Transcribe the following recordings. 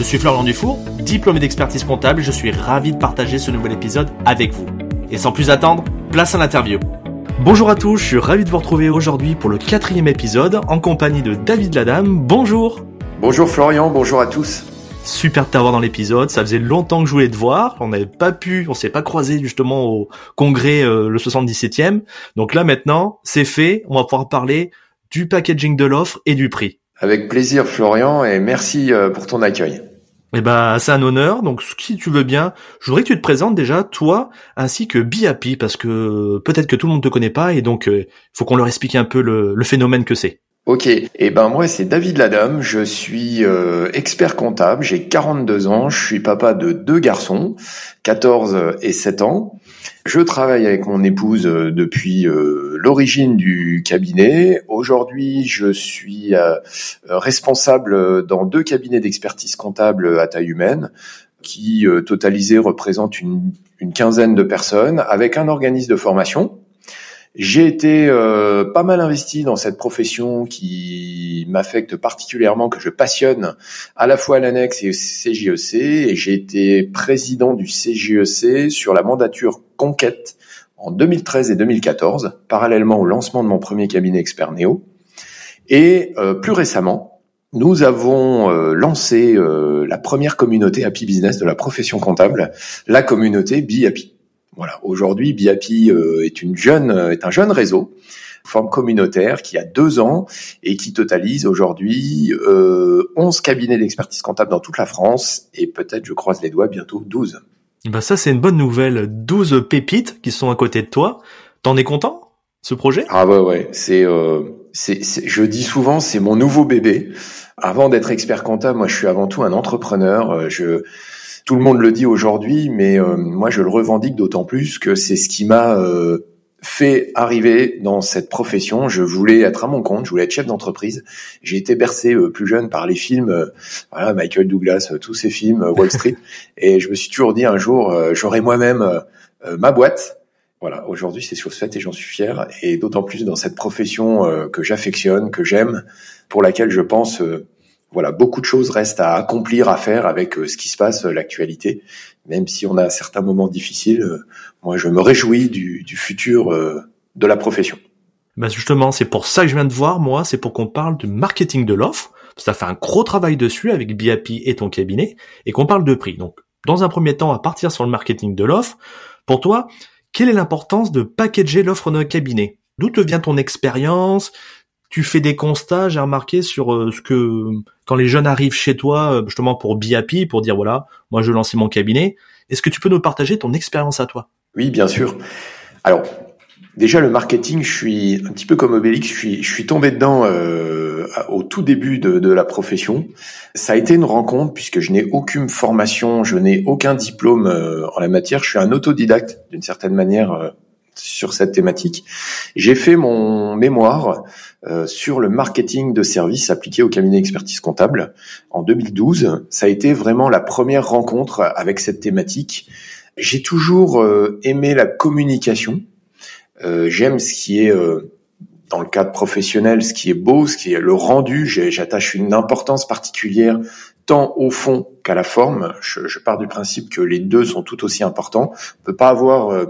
Je suis Florian Dufour, diplômé d'expertise comptable je suis ravi de partager ce nouvel épisode avec vous. Et sans plus attendre, place à l'interview. Bonjour à tous, je suis ravi de vous retrouver aujourd'hui pour le quatrième épisode en compagnie de David Ladame. Bonjour Bonjour Florian, bonjour à tous. Super de t'avoir dans l'épisode. Ça faisait longtemps que je voulais te voir. On n'avait pas pu, on s'est pas croisé justement au congrès euh, le 77e. Donc là maintenant, c'est fait. On va pouvoir parler du packaging de l'offre et du prix. Avec plaisir Florian et merci euh, pour ton accueil. Eh ben, c'est un honneur. Donc, si tu veux bien, je voudrais que tu te présentes déjà, toi, ainsi que BIAPI, parce que peut-être que tout le monde te connaît pas, et donc, il euh, faut qu'on leur explique un peu le, phénomène que c'est. Ok, et eh ben moi c'est David Ladame, je suis euh, expert comptable, j'ai 42 ans, je suis papa de deux garçons, 14 et 7 ans. Je travaille avec mon épouse euh, depuis euh, l'origine du cabinet. Aujourd'hui, je suis responsable dans deux cabinets d'expertise comptable à taille humaine qui totalisés représentent une quinzaine de personnes avec un organisme de formation j'ai été euh, pas mal investi dans cette profession qui m'affecte particulièrement, que je passionne à la fois à l'annexe et au CJEC. Et j'ai été président du CJEC sur la mandature Conquête en 2013 et 2014, parallèlement au lancement de mon premier cabinet expert Néo. Et euh, plus récemment, nous avons euh, lancé la première communauté Happy Business de la profession comptable, la communauté Be Happy. Voilà. Aujourd'hui, BIAPI euh, est une jeune, euh, est un jeune réseau, forme communautaire qui a deux ans et qui totalise aujourd'hui euh, 11 cabinets d'expertise comptable dans toute la France et peut-être, je croise les doigts, bientôt 12. Bah ça, c'est une bonne nouvelle. 12 pépites qui sont à côté de toi. T'en es content, ce projet? Ah ouais, ouais. C'est, euh, c'est, je dis souvent, c'est mon nouveau bébé. Avant d'être expert comptable, moi, je suis avant tout un entrepreneur. Euh, je tout le monde le dit aujourd'hui, mais euh, moi je le revendique d'autant plus que c'est ce qui m'a euh, fait arriver dans cette profession. Je voulais être à mon compte, je voulais être chef d'entreprise. J'ai été bercé euh, plus jeune par les films, voilà Michael Douglas, tous ces films, Wall Street, et je me suis toujours dit un jour j'aurai moi-même ma boîte. Voilà, aujourd'hui c'est chose faite et j'en suis fier, et d'autant plus dans cette profession que j'affectionne, que j'aime, pour laquelle je pense voilà, beaucoup de choses restent à accomplir, à faire avec euh, ce qui se passe, euh, l'actualité. Même si on a certains moments difficiles, euh, moi je me réjouis du, futur de la profession. Bah justement, c'est pour ça que je viens de voir, moi, c'est pour qu'on parle du marketing de l'offre. Ça fait un gros travail dessus avec BIAP et ton cabinet, et qu'on parle de prix. Donc, dans un premier temps, à partir sur le marketing de l'offre, pour toi, quelle est l'importance de packager l'offre d'un cabinet? D'où te vient ton expérience? Tu fais des constats, j'ai remarqué sur euh, ce que quand les jeunes arrivent chez toi euh, justement pour BIAPI, pour dire voilà, moi je lancer mon cabinet, est-ce que tu peux nous partager ton expérience à toi? Oui, bien sûr. Alors déjà le marketing, je suis un petit peu comme Obélix, je suis, je suis tombé dedans euh, au tout début de, de, la profession. Ça a été une rencontre puisque je n'ai aucune formation, je n'ai aucun diplôme en la matière, je suis un autodidacte d'une certaine manière sur cette thématique. J'ai fait mon mémoire euh, sur le marketing de services appliqué au cabinet expertise comptable en 2012. Ça a été vraiment la première rencontre avec cette thématique. J'ai toujours euh, aimé la communication. Euh, j'aime ce qui est dans le cadre professionnel, ce qui est beau, ce qui est le rendu. J'attache une importance particulière tant au fond qu'à la forme. Je, je, pars du principe que les deux sont tout aussi importants. On peut pas avoir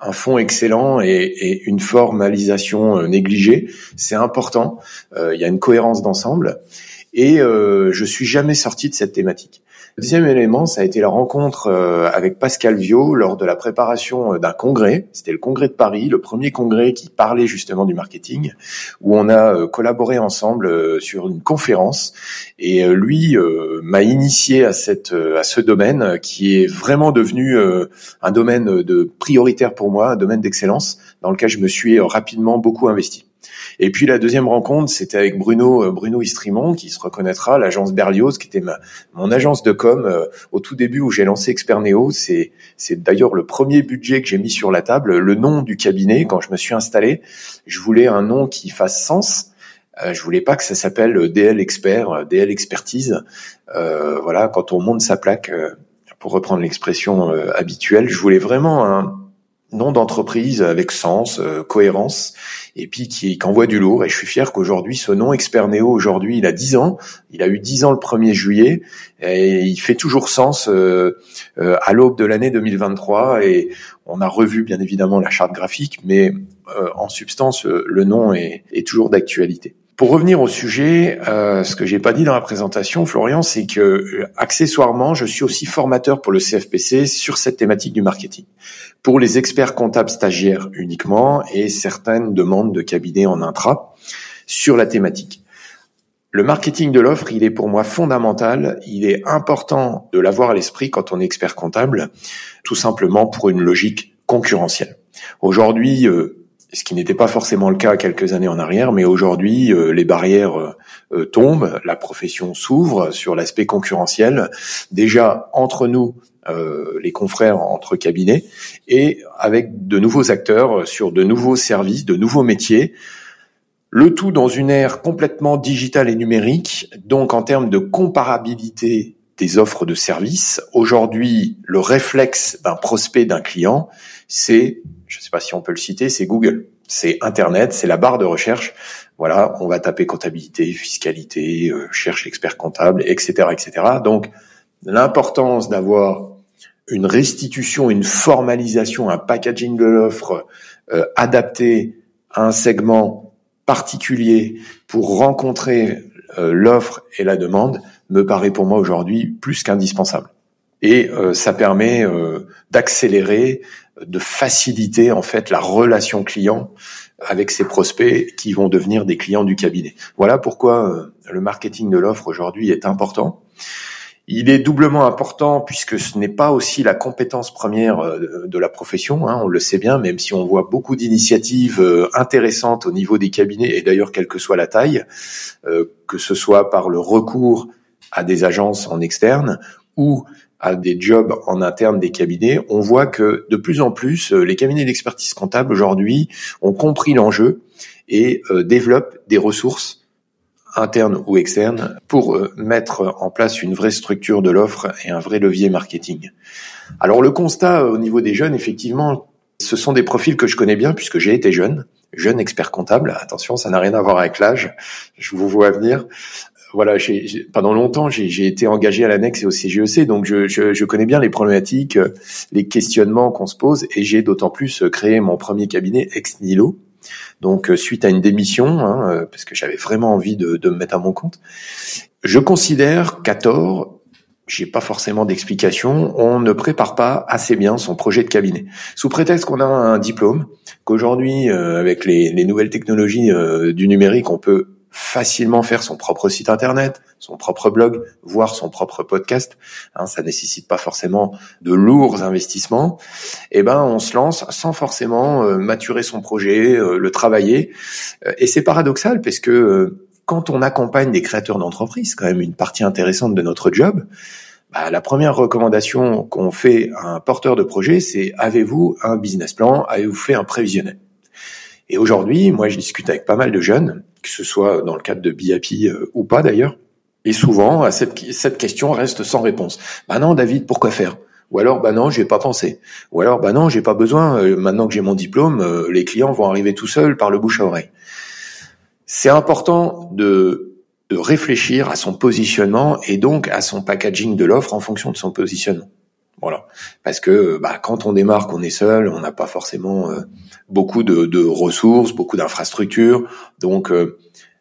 un fond excellent et, et une formalisation euh, négligée, c'est important. Euh, il y a une cohérence d'ensemble et euh, je suis jamais sorti de cette thématique. Deuxième élément, ça a été la rencontre euh, avec Pascal Viau lors de la préparation euh, d'un congrès. C'était le congrès de Paris, le premier congrès qui parlait justement du marketing, où on a euh, collaboré ensemble sur une conférence. Et lui m'a initié à cette à ce domaine qui est vraiment devenu un domaine de prioritaire pour moi, un domaine d'excellence dans lequel je me suis rapidement beaucoup investi. Et puis la deuxième rencontre, c'était avec Bruno euh, Bruno Istrimon, qui se reconnaîtra, l'agence Berlioz, qui était ma, mon agence de com euh, au tout début où j'ai lancé Experneo. C'est c'est d'ailleurs le premier budget que j'ai mis sur la table, le nom du cabinet quand je me suis installé. Je voulais un nom qui fasse sens. Euh, je voulais pas que ça s'appelle DL Expert, DL Expertise. Euh, voilà, quand on monte sa plaque, pour reprendre l'expression habituelle, je voulais vraiment un, nom d'entreprise avec sens, euh, cohérence, et puis qui, qui, envoie du lourd. Et je suis fier qu'aujourd'hui, ce nom Experneo, aujourd'hui, il a 10 ans. Il a eu 10 ans le 1er juillet, et il fait toujours sens euh, euh, à l'aube de l'année 2023. Et on a revu, bien évidemment, la charte graphique, mais en substance, le nom est, est toujours d'actualité. Pour revenir au sujet, euh, ce que j'ai pas dit dans la présentation, Florian, c'est que euh, accessoirement, je suis aussi formateur pour le CFPC sur cette thématique du marketing, pour les experts comptables stagiaires uniquement et certaines demandes de cabinets en intra sur la thématique. Le marketing de l'offre, il est pour moi fondamental. Il est important de l'avoir à l'esprit quand on est expert comptable, tout simplement pour une logique concurrentielle. Aujourd'hui, euh, ce qui n'était pas forcément le cas quelques années en arrière, mais aujourd'hui, euh, les barrières euh, euh, tombent, la profession s'ouvre sur l'aspect concurrentiel, déjà entre nous, les confrères entre cabinets, et avec de nouveaux acteurs sur de nouveaux services, de nouveaux métiers, le tout dans une ère complètement digitale et numérique, donc en termes de comparabilité des offres de services. Aujourd'hui, le réflexe d'un prospect, d'un client, c'est je ne sais pas si on peut le citer, c'est Google. C'est Internet, c'est la barre de recherche. Voilà, on va taper comptabilité, fiscalité, euh, cherche expert comptable, etc., etc. Donc, l'importance d'avoir une restitution, une formalisation, un packaging de l'offre euh, adapté à un segment particulier pour rencontrer euh, l'offre et la demande me paraît pour moi aujourd'hui plus qu'indispensable. Et ça permet d'accélérer de faciliter en fait la relation client avec ses prospects qui vont devenir des clients du cabinet. Voilà pourquoi euh, le marketing de l'offre aujourd'hui est important. Il est doublement important puisque ce n'est pas aussi la compétence première euh, de la profession, hein, on le sait bien, même si on voit beaucoup d'initiatives euh, intéressantes au niveau des cabinets, et d'ailleurs quelle que soit la taille, que ce soit par le recours à des agences en externe ou à des jobs en interne des cabinets, on voit que de plus en plus, euh, les cabinets d'expertise comptable aujourd'hui ont compris l'enjeu et euh, développent des ressources internes ou externes pour euh, mettre en place une vraie structure de l'offre et un vrai levier marketing. Alors le constat au niveau des jeunes, effectivement, ce sont des profils que je connais bien puisque j'ai été jeune, jeune expert comptable. Attention, ça n'a rien à voir avec l'âge. Je vous vois venir voilà, j'ai, pendant longtemps, j'ai, été engagé à l'annexe et au CGEC, e donc je, je, je, connais bien les problématiques, euh, les questionnements qu'on se pose, et j'ai d'autant plus euh, créé mon premier cabinet ex nihilo. Donc, euh, suite à une démission, hein, parce que j'avais vraiment envie de, de, me mettre à mon compte, je considère qu'à tort, j'ai pas forcément d'explication, on ne prépare pas assez bien son projet de cabinet. Sous prétexte qu'on a un diplôme, qu'aujourd'hui, avec les, les, nouvelles technologies du numérique, on peut facilement faire son propre site internet, son propre blog, voire son propre podcast. Hein, ça nécessite pas forcément de lourds investissements. Et eh ben, on se lance sans forcément euh, maturer son projet, euh, le travailler. Euh, et c'est paradoxal parce que quand on accompagne des créateurs d'entreprise, quand même une partie intéressante de notre job. Bah, la première recommandation qu'on fait à un porteur de projet, c'est avez-vous un business plan, avez-vous fait un prévisionnel? Et aujourd'hui, moi, je discute avec pas mal de jeunes, que ce soit dans le cadre de BIAP euh, ou pas d'ailleurs. Et souvent, cette, question reste sans réponse. Bah non, David, pourquoi faire? Ou alors, bah non, j'ai pas pensé. Ou alors, bah non, j'ai pas besoin. Euh, maintenant que j'ai mon diplôme, euh, les clients vont arriver tout seuls par le bouche à oreille. C'est important de réfléchir à son positionnement et donc à son packaging de l'offre en fonction de son positionnement. Voilà, parce que bah, quand on démarre, qu'on est seul, on n'a pas forcément euh, beaucoup de, de, ressources, beaucoup d'infrastructures, donc euh,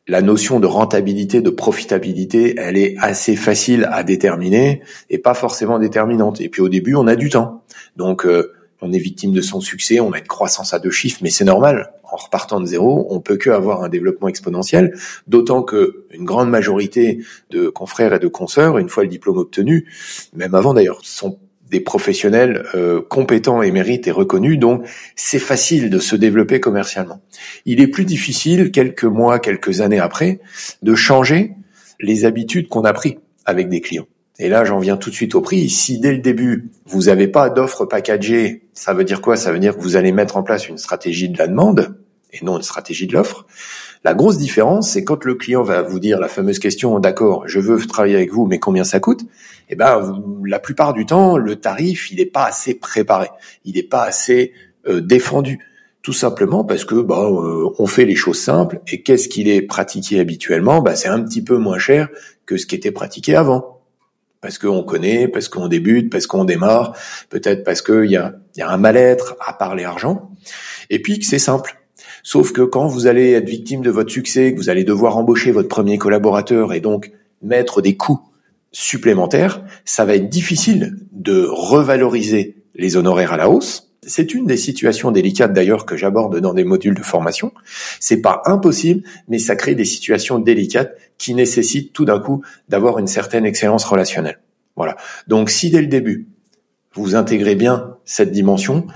la notion de rentabilité, de profitabilité, elle est assez facile à déterminer et pas forcément déterminante. Et puis au début, on a du temps, donc euh, on est victime de son succès, on a une croissance à deux chiffres, mais c'est normal. En repartant de zéro, on peut que avoir un développement exponentiel, d'autant que une grande majorité de confrères et de consoeurs, une fois le diplôme obtenu, même avant d'ailleurs, sont des professionnels euh, compétents et mérites et reconnus, donc c'est facile de se développer commercialement. Il est plus difficile, quelques mois, quelques années après, de changer les habitudes qu'on a pris avec des clients. Et là, j'en viens tout de suite au prix. Si dès le début, vous n'avez pas d'offre packagée, ça veut dire quoi? Ça veut dire que vous allez mettre en place une stratégie de la demande et non une stratégie de l'offre. La grosse différence, c'est quand le client va vous dire la fameuse question, d'accord, je veux travailler avec vous, mais combien ça coûte? Eh ben, la plupart du temps, le tarif, il n'est pas assez préparé, il n'est pas assez euh, défendu. Tout simplement parce que bah, euh, on fait les choses simples et qu'est-ce qu'il est pratiqué habituellement bah, C'est un petit peu moins cher que ce qui était pratiqué avant. Parce qu'on connaît, parce qu'on débute, parce qu'on démarre, peut-être parce qu'il y a, y a un mal-être à parler argent, et puis que c'est simple. Sauf que quand vous allez être victime de votre succès, que vous allez devoir embaucher votre premier collaborateur et donc mettre des coûts supplémentaires, ça va être difficile de revaloriser les honoraires à la hausse. C'est une des situations délicates d'ailleurs que j'aborde dans des modules de formation. C'est pas impossible, mais ça crée des situations délicates qui nécessitent tout d'un coup d'avoir une certaine excellence relationnelle. Voilà. Donc si dès le début, vous intégrez bien cette dimension,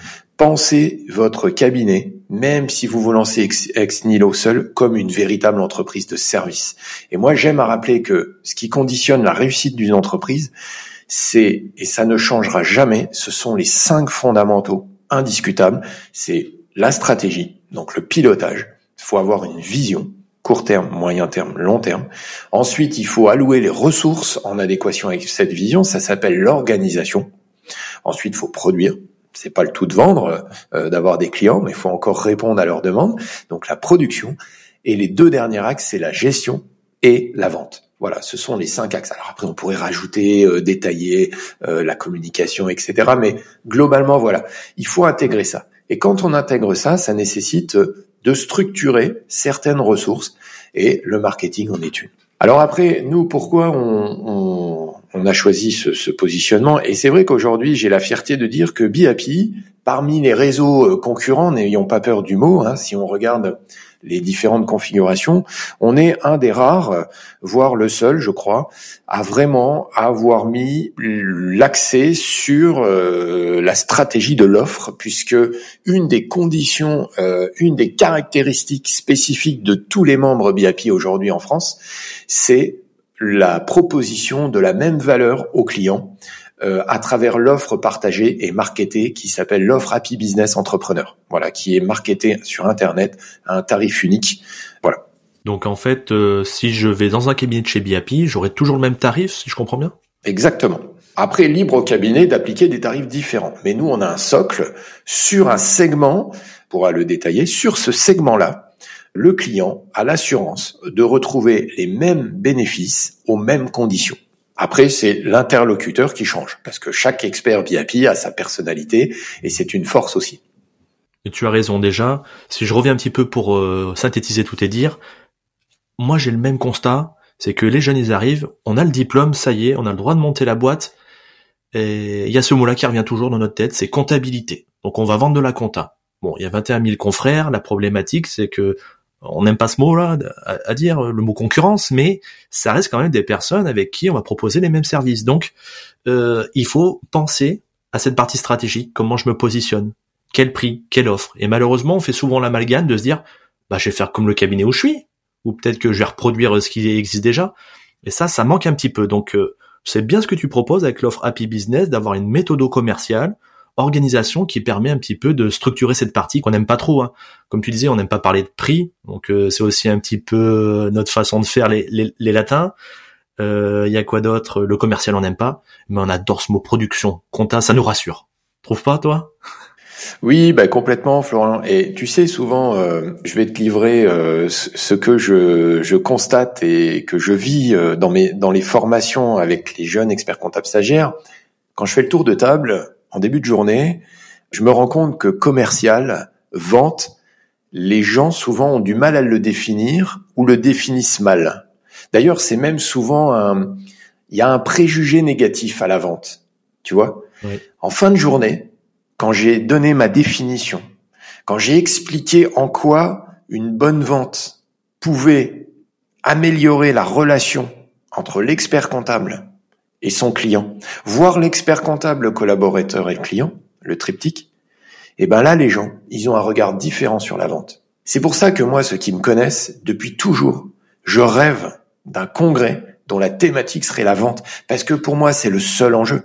pensez votre cabinet même si vous vous lancez ex, nihilo seul, comme une véritable entreprise de service. Et moi, j'aime à rappeler que ce qui conditionne la réussite d'une entreprise, c'est, et ça ne changera jamais, ce sont les cinq fondamentaux indiscutables. C'est la stratégie, donc le pilotage. Il faut avoir une vision, court terme, moyen terme, long terme. Ensuite, il faut allouer les ressources en adéquation avec cette vision. Ça s'appelle l'organisation. Ensuite, il faut produire c'est pas le tout de vendre, euh, d'avoir des clients, mais il faut encore répondre à leurs demandes. Donc la production. Et les deux derniers axes, c'est la gestion et la vente. Voilà, ce sont les cinq axes. Alors après, on pourrait rajouter, euh, détailler euh, la communication, etc. Mais globalement, voilà, il faut intégrer ça. Et quand on intègre ça, ça nécessite de structurer certaines ressources. Et le marketing en est une. Alors après, nous, pourquoi on, on, a choisi ce, ce positionnement. Et c'est vrai qu'aujourd'hui, j'ai la fierté de dire que BIAPI, parmi les réseaux euh, concurrents, n'ayons pas peur du mot, hein, si on regarde les différentes configurations, on est un des rares, voire le seul, je crois, à vraiment avoir mis l'accès sur euh, la stratégie de l'offre, puisque une des conditions, euh, une des caractéristiques spécifiques de tous les membres BIP aujourd'hui en France, c'est la proposition de la même valeur aux clients euh, à travers l'offre partagée et marketée qui s'appelle l'offre Happy Business Entrepreneur. Voilà, qui est marketée sur Internet à un tarif unique. Voilà. Donc en fait, euh, si je vais dans un cabinet de chez BIAPI, j'aurai toujours le même tarif, si je comprends bien? Exactement. Après, libre au cabinet d'appliquer des tarifs différents. Mais nous, on a un socle sur un segment, on pourra le détailler, sur ce segment-là, le client a l'assurance de retrouver les mêmes bénéfices aux mêmes conditions. Après, c'est l'interlocuteur qui change, parce que chaque expert BIP a sa personnalité, et c'est une force aussi. Tu as raison déjà. Si je reviens un petit peu pour euh, synthétiser tout et dire, moi j'ai le même constat, c'est que les jeunes ils arrivent, on a le diplôme, ça y est, on a le droit de monter la boîte, et il y a ce mot-là qui revient toujours dans notre tête, c'est comptabilité. Donc on va vendre de la compta. Bon, il y a 21 000 confrères, la problématique c'est que on n'aime pas ce mot-là à, dire, le mot concurrence, mais ça reste quand même des personnes avec qui on va proposer les mêmes services. Donc, euh, il faut penser à cette partie stratégique, comment je me positionne, quel prix, quelle offre. Et malheureusement, on fait souvent l'amalgame de se dire, bah, je vais faire comme le cabinet où je suis, ou peut-être que je vais reproduire ce qui existe déjà. Et ça, ça manque un petit peu. Donc, euh, c'est bien ce que tu proposes avec l'offre Happy Business, d'avoir une méthode commerciale organisation qui permet un petit peu de structurer cette partie qu'on n'aime pas trop. Hein. Comme tu disais, on n'aime pas parler de prix, donc euh, c'est aussi un petit peu euh, notre façon de faire les, les, latins. Il euh, y a quoi d'autre? Le commercial on n'aime pas, mais on adore ce mot production, compta, ça nous rassure. Trouve pas toi? Oui, bah complètement, Florent. Et tu sais, souvent, je vais te livrer ce que je, je, constate et que je vis dans mes dans les formations avec les jeunes experts comptables stagiaires. Quand je fais le tour de table, en début de journée, je me rends compte que commercial, vente, les gens souvent ont du mal à le définir ou le définissent mal. D'ailleurs, c'est même souvent un, il y a un préjugé négatif à la vente. Tu vois? En fin de journée, quand j'ai donné ma définition, quand j'ai expliqué en quoi une bonne vente pouvait améliorer la relation entre l'expert comptable et son client, voir l'expert comptable, le collaborateur et le client, le triptyque, et eh ben là, les gens, ils ont un regard différent sur la vente. C'est pour ça que moi, ceux qui me connaissent, depuis toujours, je rêve d'un congrès dont la thématique serait la vente, parce que pour moi, c'est le seul enjeu.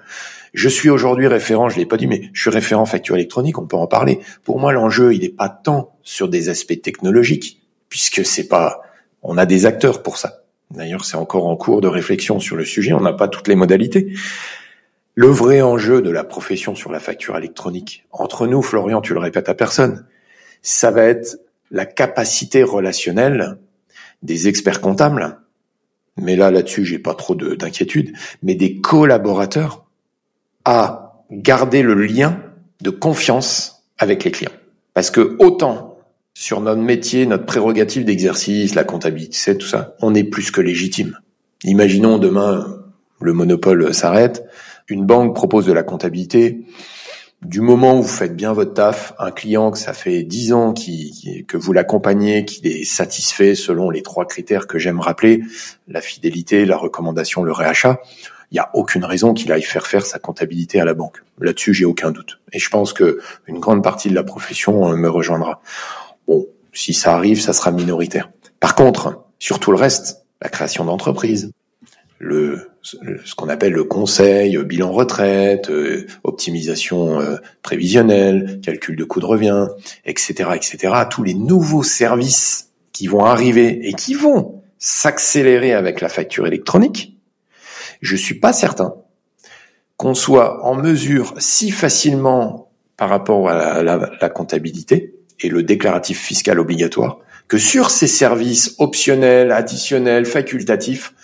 Je suis aujourd'hui référent, je l'ai pas dit, mais je suis référent facture électronique, on peut en parler. Pour moi, l'enjeu, il n'est pas tant sur des aspects technologiques, puisque c'est pas, on a des acteurs pour ça. D'ailleurs, c'est encore en cours de réflexion sur le sujet, on n'a pas toutes les modalités. Le vrai enjeu de la profession sur la facture électronique, entre nous, Florian, tu le répètes à personne, ça va être la capacité relationnelle des experts comptables, mais là, là-dessus, j'ai pas trop d'inquiétude, mais des collaborateurs à garder le lien de confiance avec les clients. Parce que autant sur notre métier, notre prérogative d'exercice, la comptabilité, tout ça, on est plus que légitime. Imaginons demain, le monopole s'arrête, une banque propose de la comptabilité. Du moment où vous faites bien votre taf, un client que ça fait dix ans que vous l'accompagnez, qu'il est satisfait selon les trois critères que j'aime rappeler, la fidélité, la recommandation, le réachat, il n'y a aucune raison qu'il aille faire faire sa comptabilité à la banque. Là-dessus, j'ai aucun doute. Et je pense que une grande partie de la profession euh, me rejoindra. Bon, si ça arrive, ça sera minoritaire. Par contre, sur tout le reste, la création d'entreprise, le, ce qu'on appelle le conseil, bilan retraite, euh, optimisation euh, prévisionnelle, calcul de coûts de revient, etc., etc. Tous les nouveaux services qui vont arriver et qui vont s'accélérer avec la facture électronique. Je suis pas certain qu'on soit en mesure si facilement par rapport à la comptabilité et le déclaratif fiscal obligatoire, que sur ces services optionnels, additionnels, facultatifs,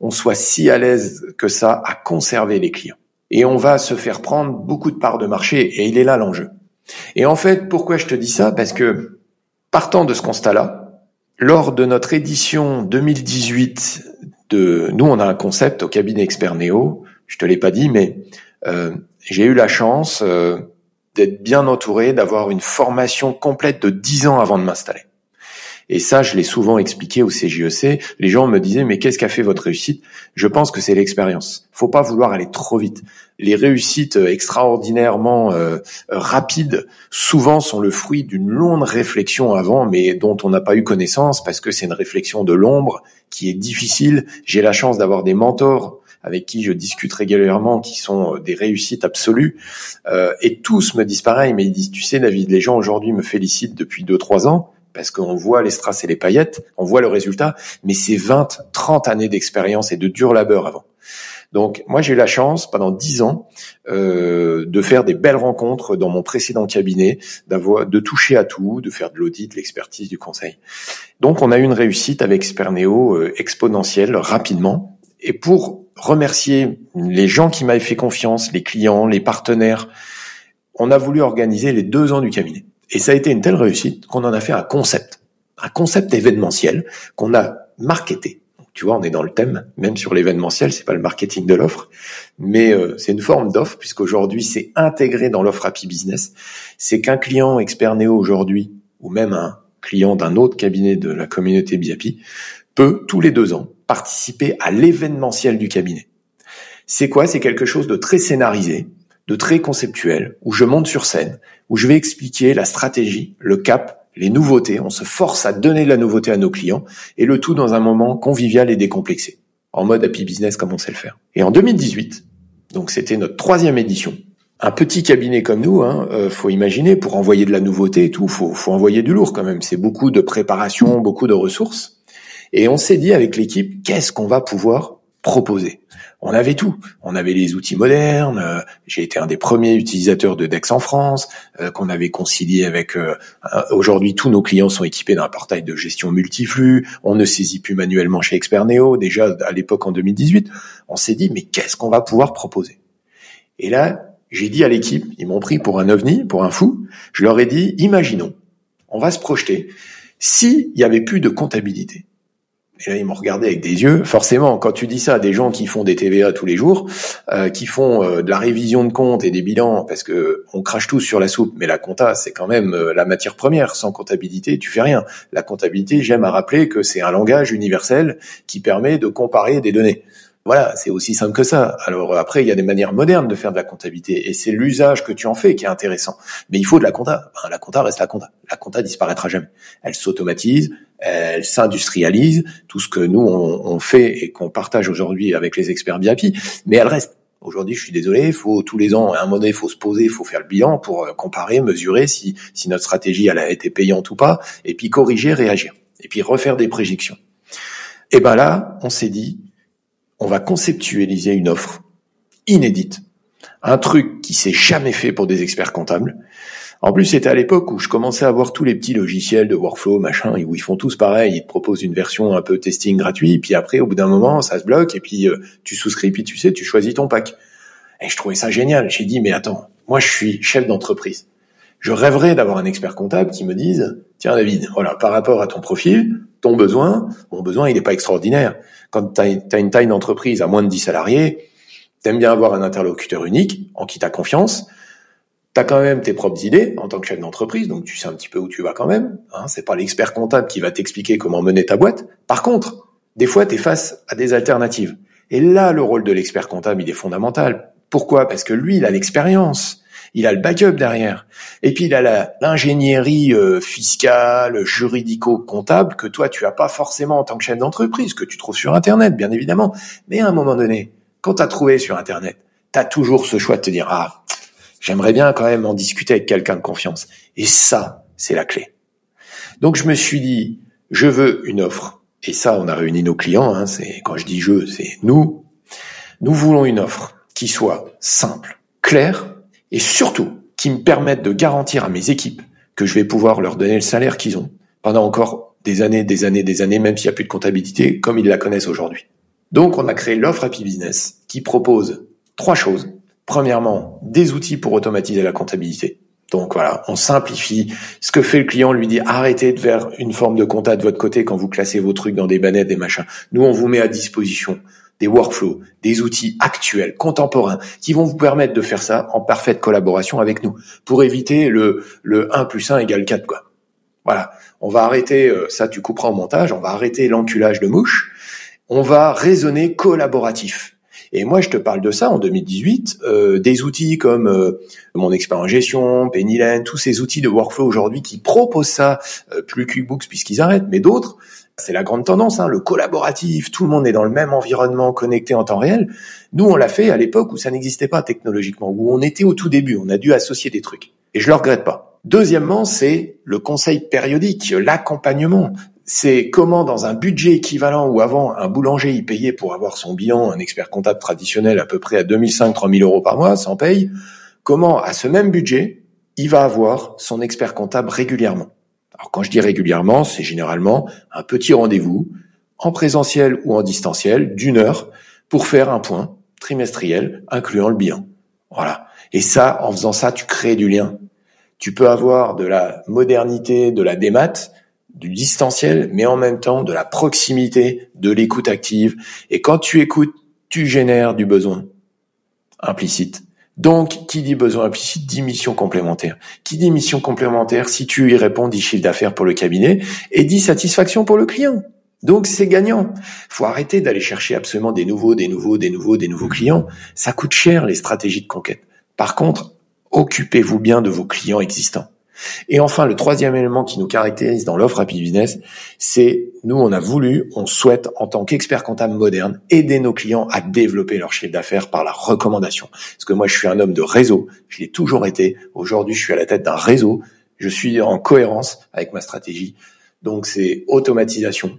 on soit si à l'aise que ça à conserver les clients. Et on va se faire prendre beaucoup de parts de marché, et il est là l'enjeu. Et en fait, pourquoi je te dis ça? Parce que, partant de ce constat-là, lors de notre édition 2018 de, nous on a un concept au cabinet expert Néo, je te l'ai pas dit, mais euh, j'ai eu la chance, euh, d'être bien entouré, d'avoir une formation complète de 10 ans avant de m'installer. Et ça, je l'ai souvent expliqué au CJEC. E Les gens me disaient, mais qu'est-ce qu'a fait votre réussite? Je pense que c'est l'expérience. Faut pas vouloir aller trop vite. Les réussites extraordinairement euh, rapides, souvent, sont le fruit d'une longue réflexion avant, mais dont on n'a pas eu connaissance parce que c'est une réflexion de l'ombre qui est difficile. J'ai la chance d'avoir des mentors avec qui je discute régulièrement, qui sont euh, des réussites absolues, euh, et tous me disent pareil, mais ils disent, tu sais David, les gens aujourd'hui me félicitent depuis deux trois ans, parce qu'on voit les strass et les paillettes, on voit le résultat, mais c'est 20, 30 années d'expérience et de dur labeur avant. Donc moi j'ai eu la chance pendant dix ans euh, de faire des belles rencontres dans mon précédent cabinet, d'avoir de toucher à tout, de faire de l'audit, de l'expertise, du conseil. Donc on a eu une réussite avec Sperneo euh, exponentielle rapidement. Et pour remercier les gens qui m'avaient fait confiance, les clients, les partenaires. On a voulu organiser les deux ans du cabinet. Et ça a été une telle réussite qu'on en a fait un concept. Un concept événementiel qu'on a marketé. Tu vois, on est dans le thème, même sur l'événementiel, c'est pas le marketing de l'offre, mais euh, c'est une forme d'offre puisqu'aujourd'hui c'est intégré dans l'offre Happy Business. C'est qu'un client expert néo aujourd'hui, ou même un client d'un autre cabinet de la communauté BIAPI, peut tous les deux ans participer à l'événementiel du cabinet. C'est quoi? C'est quelque chose de très scénarisé, de très conceptuel, où je monte sur scène, où je vais expliquer la stratégie, le cap, les nouveautés. On se force à donner de la nouveauté à nos clients, et le tout dans un moment convivial et décomplexé, en mode happy business comme on sait le faire. Et en 2018, donc c'était notre troisième édition, un petit cabinet comme nous, hein, euh, faut imaginer pour envoyer de la nouveauté et tout, faut, faut envoyer du lourd quand même. C'est beaucoup de préparation, beaucoup de ressources. Et on s'est dit avec l'équipe, qu'est-ce qu'on va pouvoir proposer? On avait tout. On avait les outils modernes. Euh, j'ai été un des premiers utilisateurs de Dex en France, euh, qu'on avait concilié avec. Euh, aujourd'hui, tous nos clients sont équipés d'un portail de gestion multiflux. On ne saisit plus manuellement chez Experneo. Déjà à l'époque en 2018, on s'est dit mais qu'est-ce qu'on va pouvoir proposer? Et là, j'ai dit à l'équipe, ils m'ont pris pour un ovni, pour un fou. Je leur ai dit, imaginons, on va se projeter. S'il y avait plus de comptabilité, et là, ils m'ont regardé avec des yeux. Forcément, quand tu dis ça à des gens qui font des TVA tous les jours, euh, qui font euh, de la révision de comptes et des bilans, parce que on crache tous sur la soupe, mais la compta, c'est quand même euh, la matière première. Sans comptabilité, tu fais rien. La comptabilité, j'aime à rappeler que c'est un langage universel qui permet de comparer des données. Voilà, c'est aussi simple que ça. Alors après, il y a des manières modernes de faire de la comptabilité et c'est l'usage que tu en fais qui est intéressant. Mais il faut de la compta. la compta reste la compta. La compta disparaîtra jamais. Elle s'automatise, elle s'industrialise, tout ce que nous on, fait et qu'on partage aujourd'hui avec les experts BIAPI, mais elle reste. Aujourd'hui, je suis désolé, faut tous les ans, à un moment donné, faut se poser, faut faire le bilan pour euh, comparer, mesurer si, si notre stratégie elle a été payante ou pas, et puis corriger, réagir, et puis refaire des prédictions. Et ben là, on s'est dit, on va conceptualiser une offre inédite, un truc qui s'est jamais fait pour des experts comptables. En plus, c'était à l'époque où je commençais à voir tous les petits logiciels de workflow, machin, et où ils font tous pareil. Ils te proposent une version un peu testing gratuit, puis après, au bout d'un moment, ça se bloque, et puis euh, tu souscris, puis tu sais, tu choisis ton pack. Et je trouvais ça génial. J'ai dit, mais attends, moi, je suis chef d'entreprise. Je rêverais d'avoir un expert comptable qui me dise, tiens David, voilà, par rapport à ton profil, ton besoin, mon besoin, il n'est pas extraordinaire quand tu as, une taille d'entreprise à moins de 10 salariés, t'aimes bien avoir un interlocuteur unique en qui tu as confiance. Tu as quand même tes propres idées en tant que chef d'entreprise, donc tu sais un petit peu où tu vas quand même. Hein, c'est pas l'expert comptable qui va t'expliquer comment mener ta boîte. Par contre, des fois, tu es face à des alternatives. Et là, le rôle de l'expert comptable, il est fondamental. Pourquoi? Parce que lui, il a l'expérience il a le backup derrière. Et puis il a l'ingénierie euh, fiscale, juridico-comptable que toi tu as pas forcément en tant que chef d'entreprise, que tu trouves sur Internet, bien évidemment. Mais à un moment donné, quand tu as trouvé sur Internet, tu as toujours ce choix de te dire ah j'aimerais bien quand même en discuter avec quelqu'un de confiance. Et ça, c'est la clé. Donc je me suis dit je veux une offre. Et ça, on a réuni nos clients. Hein, c'est quand je dis je, c'est nous. Nous voulons une offre qui soit simple, claire et surtout qui me permettent de garantir à mes équipes que je vais pouvoir leur donner le salaire qu'ils ont pendant encore des années, des années, des années, même s'il n'y a plus de comptabilité comme ils la connaissent aujourd'hui. Donc on a créé l'offre Happy Business qui propose trois choses. Premièrement, des outils pour automatiser la comptabilité. Donc voilà, on simplifie. Ce que fait le client lui dit arrêtez de faire une forme de compta de votre côté quand vous classez vos trucs dans des bannettes, des machins. Nous, on vous met à disposition des workflows, des outils actuels, contemporains, qui vont vous permettre de faire ça en parfaite collaboration avec nous, pour éviter le, le 1 plus 1 égale 4, quoi. Voilà. On va arrêter, euh, ça tu couperas au montage, on va arrêter l'enculage de mouche, on va raisonner collaboratif. Et moi, je te parle de ça en 2018, euh, des outils comme euh, mon expert en gestion, Pennyland, tous ces outils de workflow aujourd'hui qui proposent ça, plus QuickBooks puisqu'ils arrêtent, mais d'autres, c'est la grande tendance, hein, le collaboratif, tout le monde est dans le même environnement connecté en temps réel. Nous, on l'a fait à l'époque où ça n'existait pas technologiquement, où on était au tout début, on a dû associer des trucs. Et je le regrette pas. Deuxièmement, c'est le conseil périodique, l'accompagnement. C'est comment dans un budget équivalent où avant un boulanger y payait pour avoir son bilan, un expert comptable traditionnel à peu près à 2005-3000 euros par mois, sans paye, comment à ce même budget, il va avoir son expert comptable régulièrement. Quand je dis régulièrement, c'est généralement un petit rendez-vous en présentiel ou en distanciel d'une heure pour faire un point trimestriel incluant le bilan. Voilà. Et ça, en faisant ça, tu crées du lien. Tu peux avoir de la modernité, de la démat, du distanciel, mais en même temps de la proximité, de l'écoute active. Et quand tu écoutes, tu génères du besoin implicite. Donc, qui dit besoin implicite dit mission complémentaire. Qui dit mission complémentaire, si tu y réponds, dit chiffre d'affaires pour le cabinet et dit satisfaction pour le client. Donc, c'est gagnant. Faut arrêter d'aller chercher absolument des nouveaux, des nouveaux, des nouveaux, des nouveaux clients. Ça coûte cher, les stratégies de conquête. Par contre, occupez-vous bien de vos clients existants. Et enfin, le troisième élément qui nous caractérise dans l'offre Happy Business, c'est nous, on a voulu, on souhaite, en tant qu'expert comptable moderne, aider nos clients à développer leur chiffre d'affaires par la recommandation. Parce que moi, je suis un homme de réseau, je l'ai toujours été. Aujourd'hui, je suis à la tête d'un réseau. Je suis en cohérence avec ma stratégie. Donc, c'est automatisation,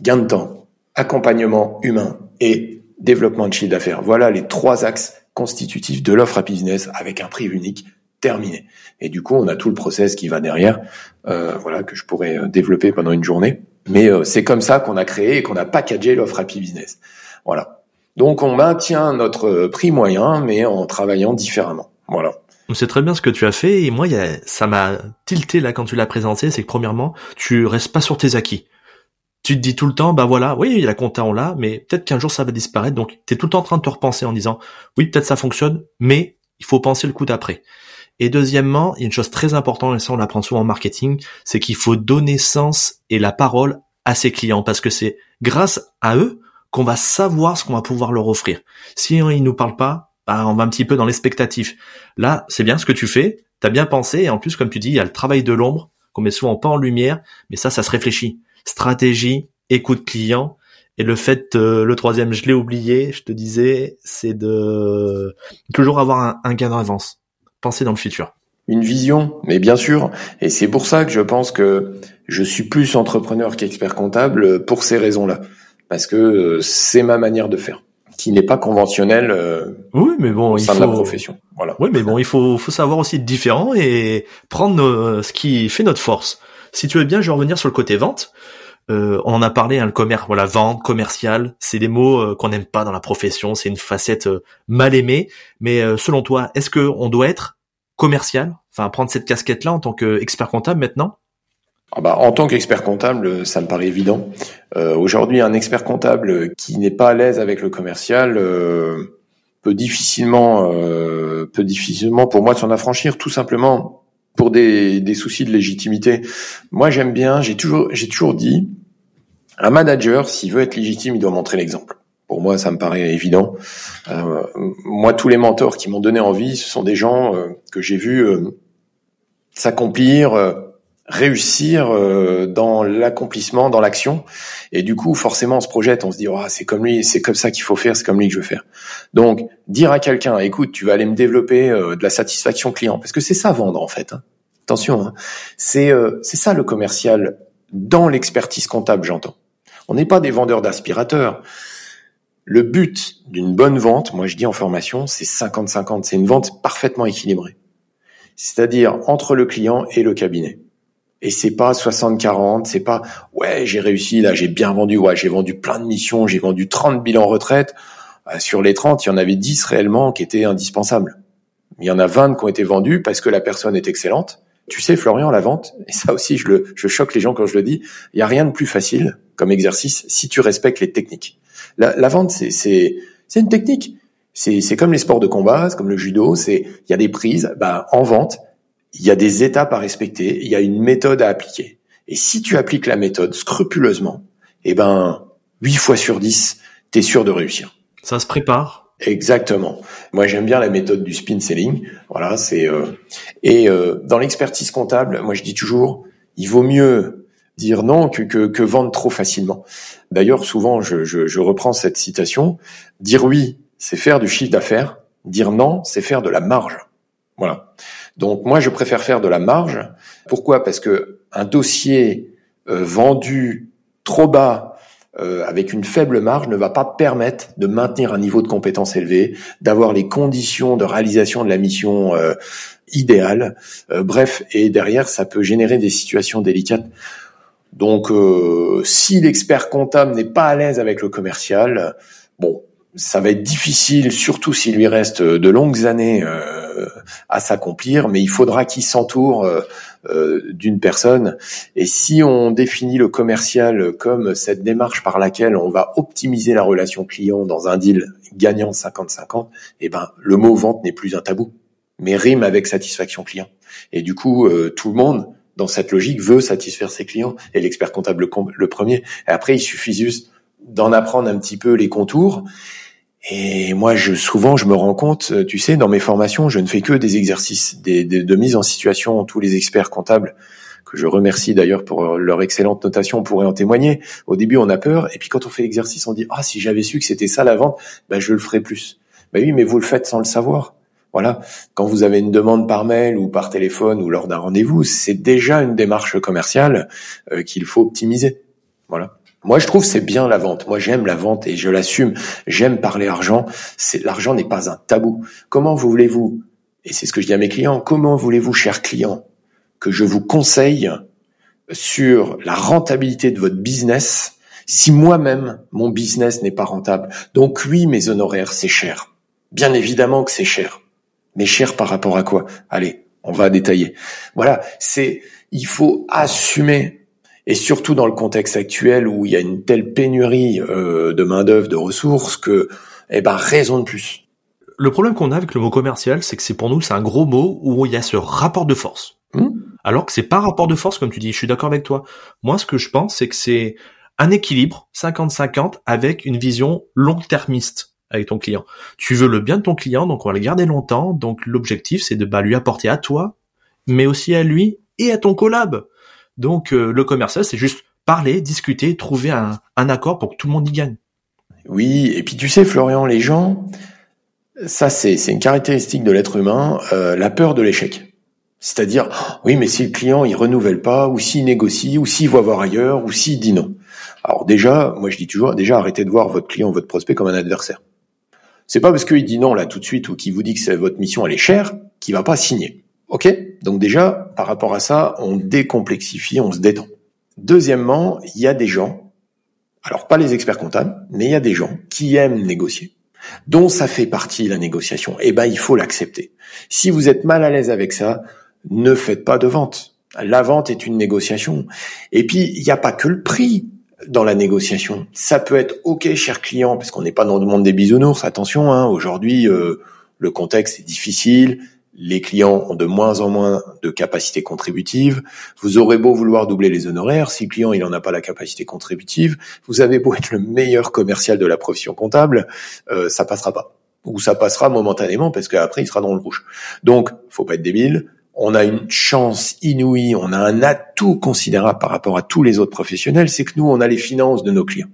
gain de temps, accompagnement humain et développement de chiffre d'affaires. Voilà les trois axes constitutifs de l'offre Happy Business avec un prix unique terminé. Et du coup, on a tout le process qui va derrière, euh, voilà, que je pourrais euh, développer pendant une journée. Mais euh, c'est comme ça qu'on a créé et qu'on a packagé l'offre Happy Business. Voilà. Donc on maintient notre prix moyen, mais en travaillant différemment. Voilà. C'est très bien ce que tu as fait et moi, y a, ça m'a tilté là quand tu l'as présenté, c'est que premièrement, tu restes pas sur tes acquis. Tu te dis tout le temps, bah voilà, oui, la compta on l'a, mais peut-être qu'un jour ça va disparaître. Donc tu es tout le temps en train de te repenser en disant, oui, peut-être ça fonctionne, mais il faut penser le coup d'après. Et deuxièmement, il y a une chose très importante, et ça on l'apprend souvent en marketing, c'est qu'il faut donner sens et la parole à ses clients, parce que c'est grâce à eux qu'on va savoir ce qu'on va pouvoir leur offrir. Si il nous parle pas, bah, on va un petit peu dans l'expectatif. Là, c'est bien ce que tu fais, t'as bien pensé, et en plus, comme tu dis, il y a le travail de l'ombre qu'on met souvent pas en lumière, mais ça, ça se réfléchit. Stratégie, écoute client, et le fait, euh, le troisième, je l'ai oublié, je te disais, c'est de toujours avoir un, un gain d'avance, penser dans le futur. Une vision, mais bien sûr, et c'est pour ça que je pense que je suis plus entrepreneur qu'expert comptable pour ces raisons-là, parce que euh, c'est ma manière de faire qui n'est pas conventionnelle euh, oui, mais bon, au sein il de faut... la profession. Voilà. Oui, mais bon, il faut, faut savoir aussi être différent et prendre euh, ce qui fait notre force. Si tu veux bien, je vais revenir sur le côté vente. Euh, on en a parlé, hein, le commerce, voilà, vente, commercial, c'est des mots euh, qu'on n'aime pas dans la profession, c'est une facette euh, mal aimée. Mais euh, selon toi, est-ce que on doit être commercial, enfin prendre cette casquette-là en tant qu'expert comptable maintenant? Ah bah, en tant qu'expert comptable, ça me paraît évident. Aujourd'hui, un expert comptable qui n'est pas à l'aise avec le commercial peut difficilement, peut difficilement, pour moi, s'en affranchir, tout simplement pour des, des soucis de légitimité. Moi, j'aime bien. J'ai toujours, j'ai toujours dit, un manager, s'il veut être légitime, il doit montrer l'exemple. Pour moi, ça me paraît évident. Euh, moi, tous les mentors qui m'ont donné envie, ce sont des gens euh, que j'ai vus euh, s'accomplir, réussir euh, dans l'accomplissement, dans l'action. Et du coup, forcément, on se projette, on se dit, oh, c'est comme lui, c'est comme ça qu'il faut faire, c'est comme lui que je veux faire. Donc, dire à quelqu'un, écoute, tu vas aller me développer euh, de la satisfaction client, parce que c'est ça vendre en fait. hein. Attention, hein. c'est euh, c'est ça le commercial dans l'expertise comptable, j'entends. On n'est pas des vendeurs d'aspirateurs. Le but d'une bonne vente, moi je dis en formation, c'est 50-50. C'est une vente parfaitement équilibrée. C'est-à-dire entre le client et le cabinet. Et c'est pas 60-40, c'est pas ouais j'ai réussi là, j'ai bien vendu, ouais j'ai vendu plein de missions, j'ai vendu 30 bilans retraite. Euh, Sur les 30, il y en avait 10 réellement qui étaient indispensables. Il y en a 20 qui ont été vendus parce que la personne est excellente. Tu sais, Florian, la vente, et ça aussi, je le, je choque les gens quand je le dis, il y a rien de plus facile comme exercice si tu respectes les techniques. La, la vente, c'est, c'est, c'est une technique. C'est, c'est comme les sports de combat, c'est comme le judo, c'est, il y a des prises. Bah, en vente, il y a des étapes à respecter, il y a une méthode à appliquer. Et si tu appliques la méthode scrupuleusement, eh ben, 8 fois sur 10, t'es sûr de réussir. Ça se prépare. Exactement. Moi, j'aime bien la méthode du spin selling. Voilà, c'est euh, et euh, dans l'expertise comptable, moi je dis toujours, il vaut mieux dire non que que, que vendre trop facilement. D'ailleurs, souvent, je, je, je reprends cette citation. Dire oui, c'est faire du chiffre d'affaires. Dire non, c'est faire de la marge. Voilà. Donc moi, je préfère faire de la marge. Pourquoi? Parce que un dossier euh, vendu trop bas euh, avec une faible marge ne va pas permettre de maintenir un niveau de compétence élevé, d'avoir les conditions de réalisation de la mission euh, idéales. Euh, bref, et derrière, ça peut générer des situations délicates. Donc, euh, si l'expert comptable n'est pas à l'aise avec le commercial, bon, ça va être difficile, surtout s'il lui reste de longues années à s'accomplir, mais il faudra qu'il s'entoure euh, euh, d'une personne. Et si on définit le commercial comme cette démarche par laquelle on va optimiser la relation client dans un deal gagnant 50-50, eh ben le mot vente n'est plus un tabou, mais rime avec satisfaction client. Et du coup, euh, tout le monde dans cette logique veut satisfaire ses clients et l'expert comptable le, com- le premier. Et après, il suffit juste d'en apprendre un petit peu les contours. Et moi, je, souvent, je me rends compte, euh, tu sais, dans mes formations, je ne fais que des exercices des, de mise en situation. Tous les experts comptables, que je remercie d'ailleurs pour leur excellente notation, on pourrait en témoigner. Au début, on a peur, et puis quand on fait l'exercice, on dit ah si j'avais su que c'était ça la vente, ben je le ferais plus. Ben oui, mais vous le faites sans le savoir. Voilà. Quand vous avez une demande par mail ou par téléphone ou lors d'un rendez-vous, c'est déjà une démarche commerciale euh, qu'il faut optimiser. Voilà. Moi, je trouve c'est bien la vente. Moi, j'aime la vente et je l'assume. J'aime parler argent. C'est l'argent n'est pas un tabou. Comment voulez-vous Et c'est ce que je dis à mes clients. Comment voulez-vous, chers clients, que je vous conseille sur la rentabilité de votre business si moi-même mon business n'est pas rentable? Donc oui, mes honoraires, c'est cher. Bien évidemment que c'est cher. Mais cher par rapport à quoi? Allez, on va détailler. Voilà, c'est il faut assumer et surtout dans le contexte actuel où il y a une telle pénurie euh, de main d'œuvre, de ressources que eh ben raison de plus. Le problème qu'on a avec le mot commercial, c'est que c'est pour nous, c'est un gros mot où il y a ce rapport de force. Hmm. Alors que c'est pas un rapport de force, comme tu dis. Je suis d'accord avec toi. Moi, ce que je pense, c'est que c'est un équilibre 50-50 avec une vision long-termiste avec ton client. Tu veux le bien de ton client, donc on va le garder longtemps. Donc l'objectif, c'est de bah, lui apporter à toi, mais aussi à lui et à ton collab. Donc euh, le commercial, c'est juste parler, discuter, trouver un, accord pour que tout le monde y gagne. Oui, et puis tu sais, Florian, les gens, ça c'est une caractéristique de l'être humain, euh, la peur de l'échec. C'est-à-dire, oh, oui, mais si le client il renouvelle pas, ou s'il négocie, ou s'il va voir ailleurs, ou s'il dit non. Alors déjà, moi je dis toujours, déjà arrêtez de voir votre client, votre prospect comme un adversaire. C'est pas parce qu'il dit non là tout de suite ou qu'il vous dit que votre mission elle est chère qu'il va pas signer. Ok Donc déjà, par rapport à ça, on décomplexifie, on se détend. Deuxièmement, il y a des gens, alors pas les experts comptables, mais il y a des gens qui aiment négocier, dont ça fait partie la négociation. Eh ben, il faut l'accepter. Si vous êtes mal à l'aise avec ça, ne faites pas de vente. La vente est une négociation. Et puis, il n'y a pas que le prix dans la négociation. Ça peut être OK, cher client, parce qu'on n'est pas dans le monde des bisounours. Attention, hein, aujourd'hui, euh, le contexte est difficile les clients ont de moins en moins de capacité contributive. Vous aurez beau vouloir doubler les honoraires, si le client il n'en a pas la capacité contributive, vous avez beau être le meilleur commercial de la profession comptable, euh, ça passera pas. Ou ça passera momentanément parce qu'après il sera dans le rouge. Donc, faut pas être débile. On a une chance inouïe, on a un atout considérable par rapport à tous les autres professionnels, c'est que nous on a les finances de nos clients.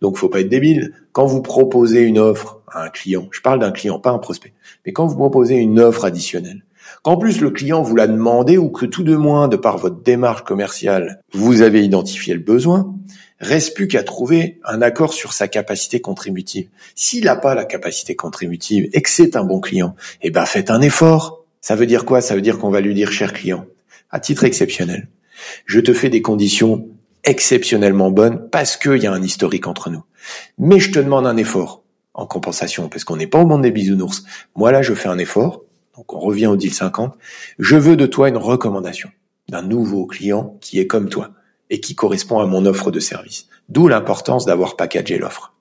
Donc, faut pas être débile. Quand vous proposez une offre à un client, je parle d'un client, pas un prospect, mais quand vous proposez une offre additionnelle, qu'en plus le client vous l'a demandé ou que tout de moins, de par votre démarche commerciale, vous avez identifié le besoin, reste plus qu'à trouver un accord sur sa capacité contributive. S'il n'a pas la capacité contributive et que c'est un bon client, eh ben faites un effort. Ça veut dire quoi? Ça veut dire qu'on va lui dire, cher client, à titre exceptionnel, je te fais des conditions exceptionnellement bonnes parce qu'il y a un historique entre nous. Mais je te demande un effort en compensation parce qu'on n'est pas au monde des bisounours. Moi là, je fais un effort. Donc on revient au deal 50. Je veux de toi une recommandation d'un nouveau client qui est comme toi et qui correspond à mon offre de service. D'où l'importance d'avoir packagé l'offre.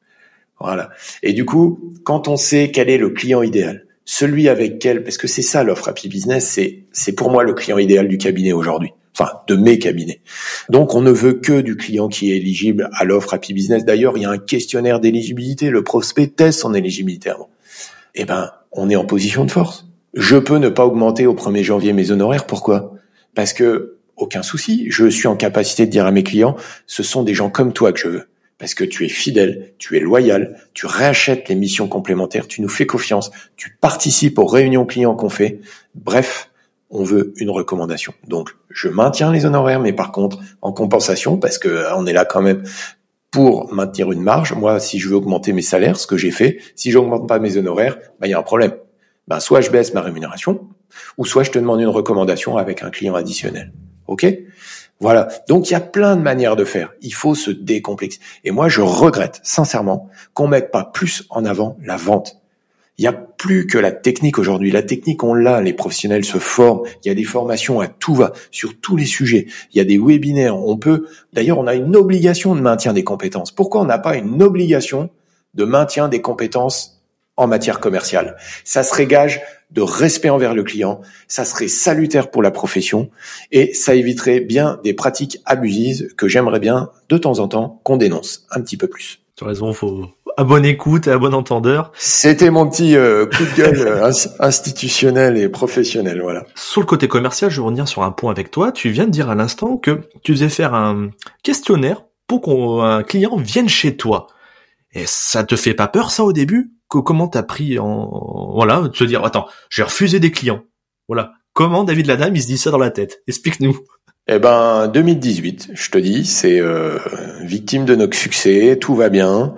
Voilà. Et du coup, quand on sait quel est le client idéal, celui avec quel, parce que c'est ça l'offre Happy Business, c'est, c'est pour moi le client idéal du cabinet aujourd'hui enfin de mes cabinets. Donc on ne veut que du client qui est éligible à l'offre Happy Business. D'ailleurs, il y a un questionnaire d'éligibilité, le prospect teste son éligibilité. Eh ben, on est en position de force. Je peux ne pas augmenter au 1er janvier mes honoraires. Pourquoi? Parce que aucun souci, je suis en capacité de dire à mes clients, ce sont des gens comme toi que je veux. Parce que tu es fidèle, tu es loyal, tu réachètes les missions complémentaires, tu nous fais confiance, tu participes aux réunions clients qu'on fait. Bref, on veut une recommandation. Donc, je maintiens les honoraires, mais par contre, en compensation, parce que euh, on est là quand même pour maintenir une marge. Moi, si je veux augmenter mes salaires, ce que j'ai fait, si j'augmente pas mes honoraires, ben, il y a un problème. Ben, soit je baisse ma rémunération, ou soit je te demande une recommandation avec un client additionnel. OK? Voilà. Donc, il y a plein de manières de faire. Il faut se décomplexer. Et moi, je regrette, sincèrement, qu'on mette pas plus en avant la vente. Il n'y a plus que la technique aujourd'hui. La technique, on l'a. Les professionnels se forment. Il y a des formations à tout va sur tous les sujets. Il y a des webinaires. On peut, d'ailleurs, on a une obligation de maintien des compétences. Pourquoi on n'a pas une obligation de maintien des compétences en matière commerciale? Ça serait gage de respect envers le client. Ça serait salutaire pour la profession et ça éviterait bien des pratiques abusives que j'aimerais bien de temps en temps qu'on dénonce un petit peu plus. Tu as raison, à bonne écoute et à bon entendeur. C'était mon petit euh, coup de gueule euh, institutionnel et professionnel, voilà. Sur le côté commercial, je veux revenir sur un point avec toi. Tu viens de dire à l'instant que tu faisais faire un questionnaire pour qu'un client vienne chez toi. Et ça te fait pas peur ça au début? Que, Comment t'as pris en voilà de te dire attends j'ai refusé des clients voilà comment David Ladame il se dit ça dans la tête? Explique-nous. Eh ben 2018, je te dis, c'est euh, victime de nos succès, tout va bien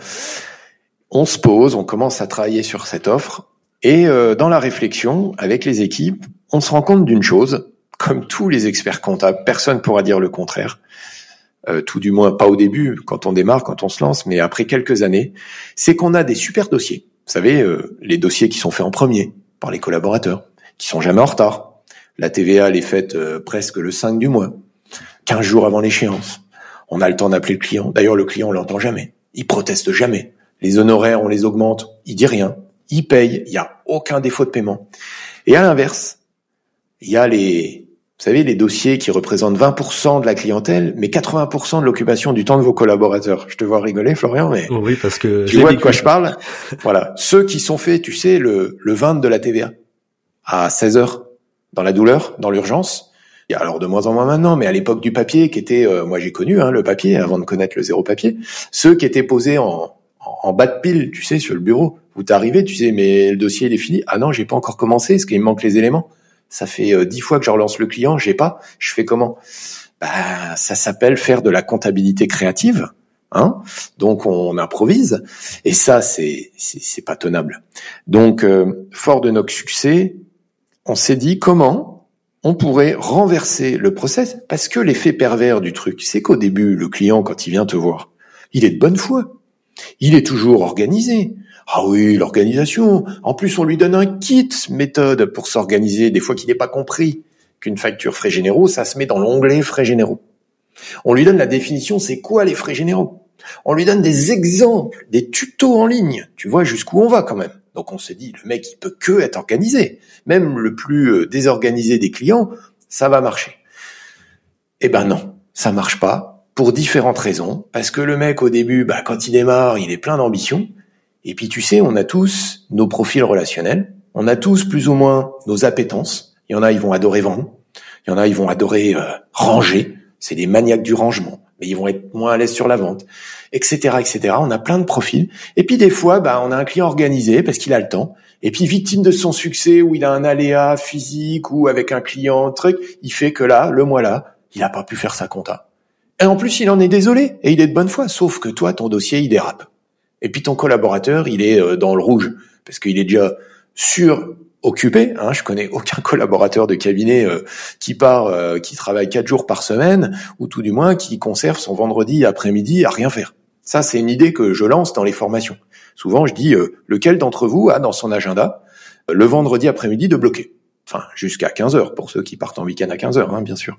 on se pose, on commence à travailler sur cette offre, et euh, dans la réflexion avec les équipes, on se rend compte d'une chose, comme tous les experts comptables, personne pourra dire le contraire, euh, tout du moins pas au début, quand on démarre, quand on se lance, mais après quelques années, c'est qu'on a des super dossiers. Vous savez, euh, les dossiers qui sont faits en premier par les collaborateurs, qui sont jamais en retard. La TVA, elle est faite presque le 5 du mois, 15 jours avant l'échéance. On a le temps d'appeler le client. D'ailleurs, le client, on l'entend jamais. Il proteste jamais les honoraires, on les augmente, il dit rien, il paye, il n'y a aucun défaut de paiement. Et à l'inverse, il y a les Vous savez, les dossiers qui représentent 20% de la clientèle, mais 80% de l'occupation du temps de vos collaborateurs. Je te vois rigoler, Florian, mais oui, parce que tu vois de quoi je parle. voilà, ceux qui sont faits, tu sais, le, le 20 de la TVA à 16 heures dans la douleur, dans l'urgence. Il y a alors de moins en moins maintenant, mais à l'époque du papier, qui était, euh, moi j'ai connu hein, le papier avant de connaître le zéro papier, ceux qui étaient posés en, en, bas de pile, tu sais, sur le bureau. Vous t'arrivez, tu sais, mais le dossier il est fini. Ah non, j'ai pas encore commencé, est-ce qu'il me manque les éléments Ça fait euh, dix fois que je relance le client, j'ai pas. Je fais comment? Bah, ça s'appelle faire de la comptabilité créative. Hein Donc on improvise et ça c'est c'est pas tenable. Donc euh, fort de notre succès, on s'est dit comment on pourrait renverser le process parce que l'effet pervers du truc, c'est qu'au début le client quand il vient te voir, il est de bonne foi. Il est toujours organisé. Ah oui, l'organisation. En plus, on lui donne un kit méthode pour s'organiser, des fois qu'il n'est pas compris qu'une facture frais généraux, ça se met dans l'onglet frais généraux. On lui donne la définition, c'est quoi les frais généraux? On lui donne des exemples, des tutos en ligne. Tu vois jusqu'où on va quand même. Donc on se dit, le mec, il peut que être organisé. Même le plus euh, désorganisé des clients, ça va marcher. Eh ben non, ça marche pas pour différentes raisons. Parce que le mec, au début, bah, quand il démarre, il est plein d'ambition. Et puis tu sais, on a tous nos profils relationnels. On a tous plus ou moins nos appétences. Il y en a, ils vont adorer vendre. Il y en a, ils vont adorer euh, ranger. C'est des maniaques du rangement mais ils vont être moins à l'aise sur la vente, etc., etc. On a plein de profils. Et puis des fois, bah, on a un client organisé parce qu'il a le temps. Et puis victime de son succès, où il a un aléa physique ou avec un client, truc, il fait que là, le mois là, il n'a pas pu faire sa compta. Et en plus, il en est désolé et il est de bonne foi. Sauf que toi, ton dossier, il dérape. Et puis ton collaborateur, il est euh, dans le rouge parce qu'il est déjà sûr occupé. Hein, je connais aucun collaborateur de cabinet euh, qui part, euh, qui travaille quatre jours par semaine, ou tout du moins qui conserve son vendredi après-midi à rien faire. Ça, c'est une idée que je lance dans les formations. Souvent, je dis lequel d'entre vous a dans son agenda le vendredi après-midi de bloquer? Enfin, jusqu'à 15 heures pour ceux qui partent en week-end à 15 heures, hein, bien sûr.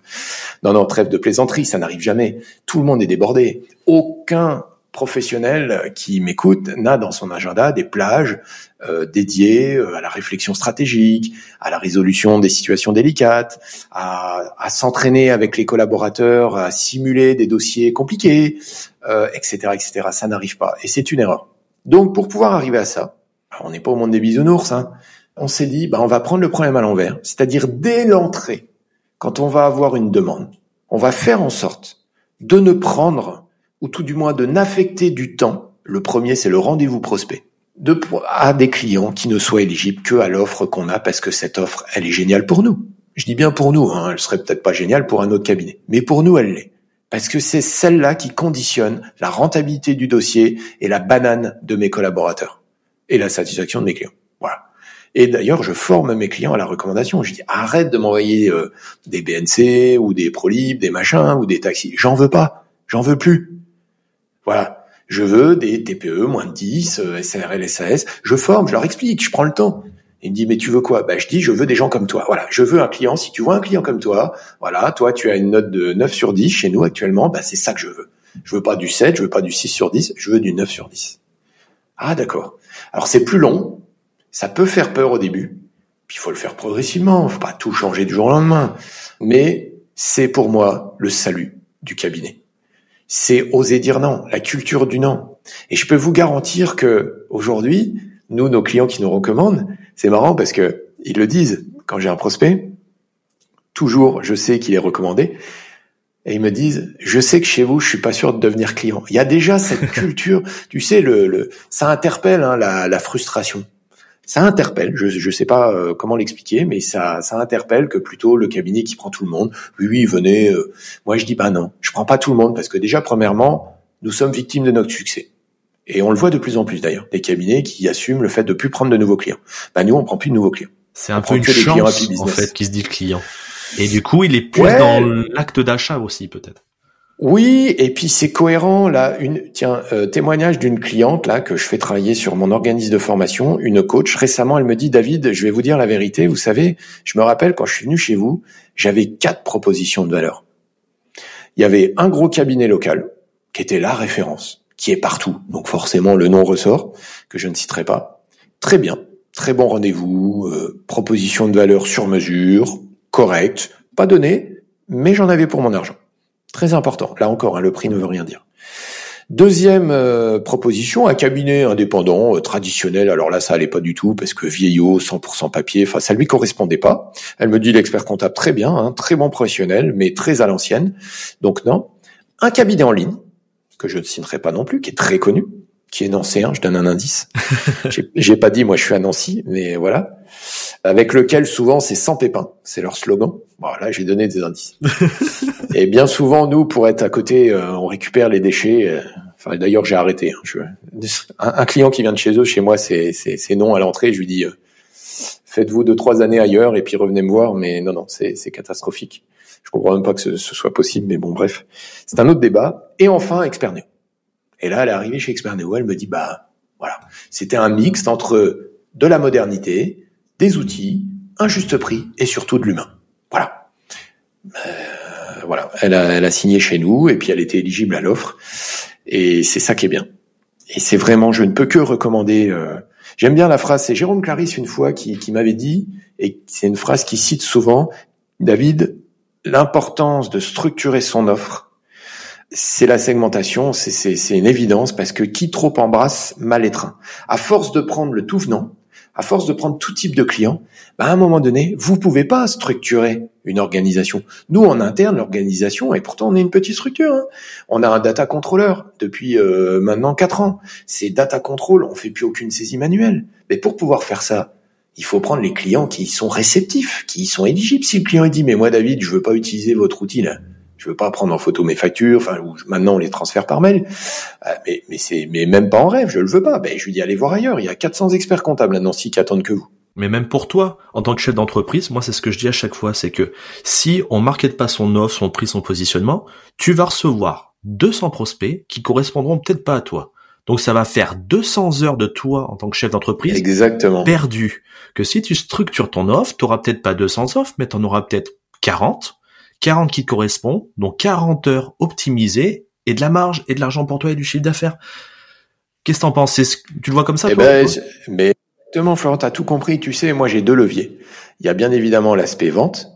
Non, non, trêve de plaisanterie, ça n'arrive jamais. Tout le monde est débordé. Aucun professionnel qui m'écoute n'a dans son agenda des plages euh, dédiées euh, à la réflexion stratégique, à la résolution des situations délicates, à, à s'entraîner avec les collaborateurs, à simuler des dossiers compliqués, euh, etc., etc. Ça n'arrive pas et c'est une erreur. Donc pour pouvoir arriver à ça, on n'est pas au monde des bisounours. Hein, on s'est dit, bah, on va prendre le problème à l'envers, c'est-à-dire dès l'entrée, quand on va avoir une demande, on va faire en sorte de ne prendre ou tout du moins de n'affecter du temps, le premier c'est le rendez-vous prospect, à des clients qui ne soient éligibles que à l'offre qu'on a parce que cette offre, elle est géniale pour nous. Je dis bien pour nous, hein, elle serait peut-être pas géniale pour un autre cabinet, mais pour nous elle l'est. Parce que c'est celle-là qui conditionne la rentabilité du dossier et la banane de mes collaborateurs et la satisfaction de mes clients. Voilà. Et d'ailleurs, je forme mes clients à la recommandation. Je dis arrête de m'envoyer euh, des BNC ou des Prolib, des machins ou des taxis. J'en veux pas. J'en veux plus. Voilà. Je veux des TPE, moins de 10, SARL, SAS. Je forme, je leur explique, je prends le temps. Il me dit, mais tu veux quoi? Bah, Je dis, je veux des gens comme toi. Voilà, je veux un client. Si tu vois un client comme toi, voilà, toi, tu as une note de 9 sur 10 chez nous actuellement, bah, c'est ça que je veux. Je veux pas du 7, je veux pas du 6 sur 10, je veux du 9 sur 10. Ah, d'accord. Alors, c'est plus long. Ça peut faire peur au début. Puis, il faut le faire progressivement. faut pas tout changer du jour au lendemain. Mais c'est pour moi le salut du cabinet c'est oser dire non, la culture du non. Et je peux vous garantir que aujourd'hui, nous, nos clients qui nous recommandent, c'est marrant parce que ils le disent quand j'ai un prospect. Toujours, je sais qu'il est recommandé. Et ils me disent, je sais que chez vous, je suis pas sûr de devenir client. Il y a déjà cette culture, tu sais, le, le ça interpelle hein, la frustration ça interpelle. Je ne sais pas euh, comment l'expliquer, mais ça, ça interpelle que plutôt le cabinet qui prend tout le monde. Oui, oui, venez. Euh. moi, je dis bah non, je prends pas tout le monde parce que déjà, premièrement, nous sommes victimes de notre succès. Et on le voit de plus en plus d'ailleurs, des cabinets qui assument le fait de plus prendre de nouveaux clients. Bah nous, on prend plus de nouveaux clients. C'est un peu une chance en fait qui se dit le client. Et du coup, il est plus dans l'acte d'achat aussi peut-être. Oui, et puis c'est cohérent là. Une tiens euh, témoignage d'une cliente là que je fais travailler sur mon organisme de formation, une coach. Récemment, elle me dit David, je vais vous dire la vérité. Vous savez, je me rappelle quand je suis venu chez vous, j'avais quatre propositions de valeur. Il y avait un gros cabinet local qui était la référence, qui est partout, donc forcément le nom ressort que je ne citerai pas. Très bien, très bon rendez-vous, euh, proposition de valeur sur mesure, correcte, pas donné, mais j'en avais pour mon argent. Très important. Là encore, hein, le prix ne veut rien dire. Deuxième euh, proposition, un cabinet indépendant euh, traditionnel. Alors là, ça allait pas du tout parce que vieillot, 100% papier, enfin ça lui correspondait pas. Elle me dit l'expert comptable très bien, hein, très bon professionnel, mais très à l'ancienne. Donc non. Un cabinet en ligne que je ne signerai pas non plus, qui est très connu, qui est nancéen. Je donne un indice. J'ai pas dit moi je suis à Nancy, mais voilà. Avec lequel souvent c'est sans pépin, c'est leur slogan. Voilà, j'ai donné des indices. Et bien souvent, nous, pour être à côté, euh, on récupère les déchets. Euh, enfin, d'ailleurs, j'ai arrêté. Hein, un, client qui vient de chez eux, chez moi, c'est non à l'entrée. Je lui dis, euh, faites-vous deux trois années ailleurs et puis revenez me voir. Mais non, non, c'est catastrophique. Je comprends même pas que ce, ce soit possible, mais bon, bref, c'est un autre débat. Et enfin, Experneo. Et là, elle est arrivée chez Experneo, elle me dit, bah voilà, c'était un mix entre de la modernité, des outils, un juste prix et surtout de l'humain. Euh, voilà, elle a, elle a signé chez nous et puis elle était éligible à l'offre et c'est ça qui est bien. Et c'est vraiment, je ne peux que recommander. Euh, J'aime bien la phrase, c'est Jérôme Clarisse une fois qui, qui m'avait dit, et c'est une phrase qui cite souvent, David, l'importance de structurer son offre, c'est la segmentation, c'est une évidence parce que qui trop embrasse mal étreint. À force de prendre le tout venant, à force de prendre tout type de clients, bah à un moment donné, vous pouvez pas structurer une organisation. Nous, en interne, l'organisation, et pourtant on est une petite structure, hein. on a un data controller depuis euh, maintenant quatre ans. C'est data control, on fait plus aucune saisie manuelle. Mais pour pouvoir faire ça, il faut prendre les clients qui sont réceptifs, qui sont éligibles. Si le client dit mais moi David, je veux pas utiliser votre outil là, je veux pas prendre en photo mes factures, enfin maintenant on les transfère par mail, euh, mais mais c'est mais même pas en rêve, je le veux pas. Ben je lui dis allez voir ailleurs, il y a 400 experts comptables à Nancy qui attendent que vous. Mais même pour toi, en tant que chef d'entreprise, moi c'est ce que je dis à chaque fois, c'est que si on market pas son offre, son prix, son positionnement, tu vas recevoir 200 prospects qui correspondront peut-être pas à toi. Donc ça va faire 200 heures de toi en tant que chef d'entreprise Exactement. perdu. Que si tu structures ton offre, tu auras peut-être pas 200 offres, mais tu en auras peut-être 40 40 qui correspondent, donc 40 heures optimisées et de la marge et de l'argent pour toi et du chiffre d'affaires. Qu'est-ce que t'en penses? Tu le vois comme ça eh ben, Mais exactement, Florent, t'as tout compris. Tu sais, moi j'ai deux leviers. Il y a bien évidemment l'aspect vente,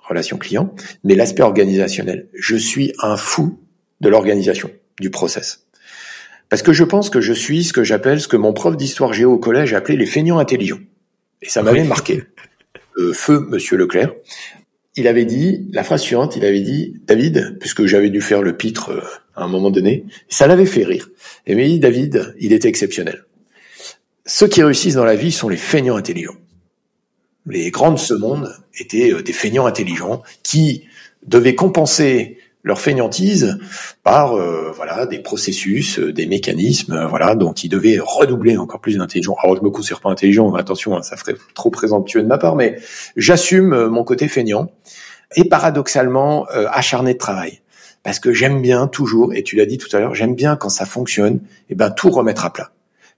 relation client, mais l'aspect organisationnel. Je suis un fou de l'organisation, du process. Parce que je pense que je suis ce que j'appelle, ce que mon prof d'histoire géo au collège appelait les feignants intelligents. Et ça m'avait marqué. Euh, feu, Monsieur Leclerc il avait dit la phrase suivante, il avait dit David, puisque j'avais dû faire le pitre euh, à un moment donné, ça l'avait fait rire. Et mais David, il était exceptionnel. Ceux qui réussissent dans la vie sont les feignants intelligents. Les grands de ce monde étaient euh, des feignants intelligents qui devaient compenser leur feignantise par euh, voilà des processus, euh, des mécanismes, euh, voilà dont ils devaient redoubler encore plus d'intelligence. Alors je me considère pas intelligent, attention, hein, ça ferait trop présomptueux de ma part, mais j'assume mon côté feignant et paradoxalement acharné de travail. Parce que j'aime bien toujours, et tu l'as dit tout à l'heure, j'aime bien quand ça fonctionne, et eh ben tout remettre à plat.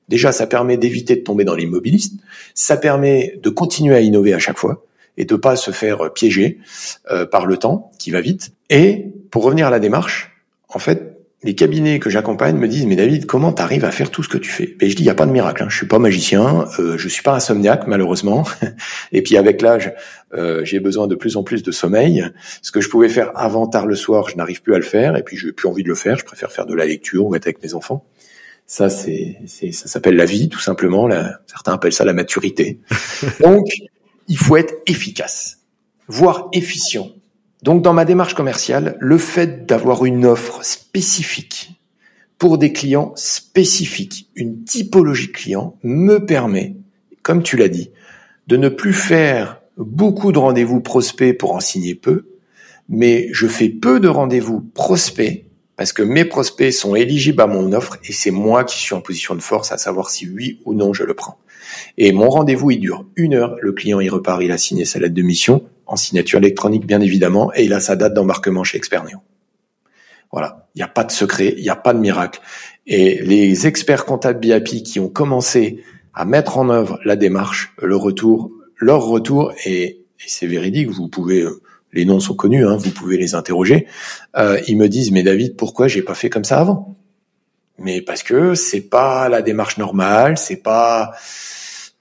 Déjà, ça permet d'éviter de tomber dans l'immobilisme, ça permet de continuer à innover à chaque fois et de pas se faire piéger par le temps qui va vite. Et pour revenir à la démarche, en fait, les cabinets que j'accompagne me disent mais David comment tu arrives à faire tout ce que tu fais? Et je dis il y a pas de miracle hein. je suis pas magicien euh, je suis pas insomniaque malheureusement. Et puis avec l'âge euh, j'ai besoin de plus en plus de sommeil. Ce que je pouvais faire avant tard le soir je n'arrive plus à le faire et puis j'ai plus envie de le faire. Je préfère faire de la lecture ou être avec mes enfants. Ça c'est ça s'appelle la vie tout simplement. Certains appellent ça la maturité. Donc il faut être efficace voire efficient donc dans ma démarche commerciale, le fait d'avoir une offre spécifique pour des clients spécifiques, une typologie client, me permet, comme tu l'as dit, de ne plus faire beaucoup de rendez-vous prospects pour en signer peu, mais je fais peu de rendez-vous prospects parce que mes prospects sont éligibles à mon offre et c'est moi qui suis en position de force à savoir si oui ou non je le prends. Et mon rendez-vous, il dure une heure. Le client, il repart, il a signé sa lettre de mission en signature électronique bien évidemment, et il a sa date d'embarquement chez Expernio. Voilà, il n'y a pas de secret, il n'y a pas de miracle. Et les experts comptables BIP qui ont commencé à mettre en œuvre la démarche, le retour, leur retour, et, c'est véridique, vous pouvez, euh, les noms sont connus, hein, vous pouvez les interroger, euh, ils me disent, mais David, pourquoi j'ai pas fait comme ça avant? Mais parce que c'est pas la démarche normale, c'est pas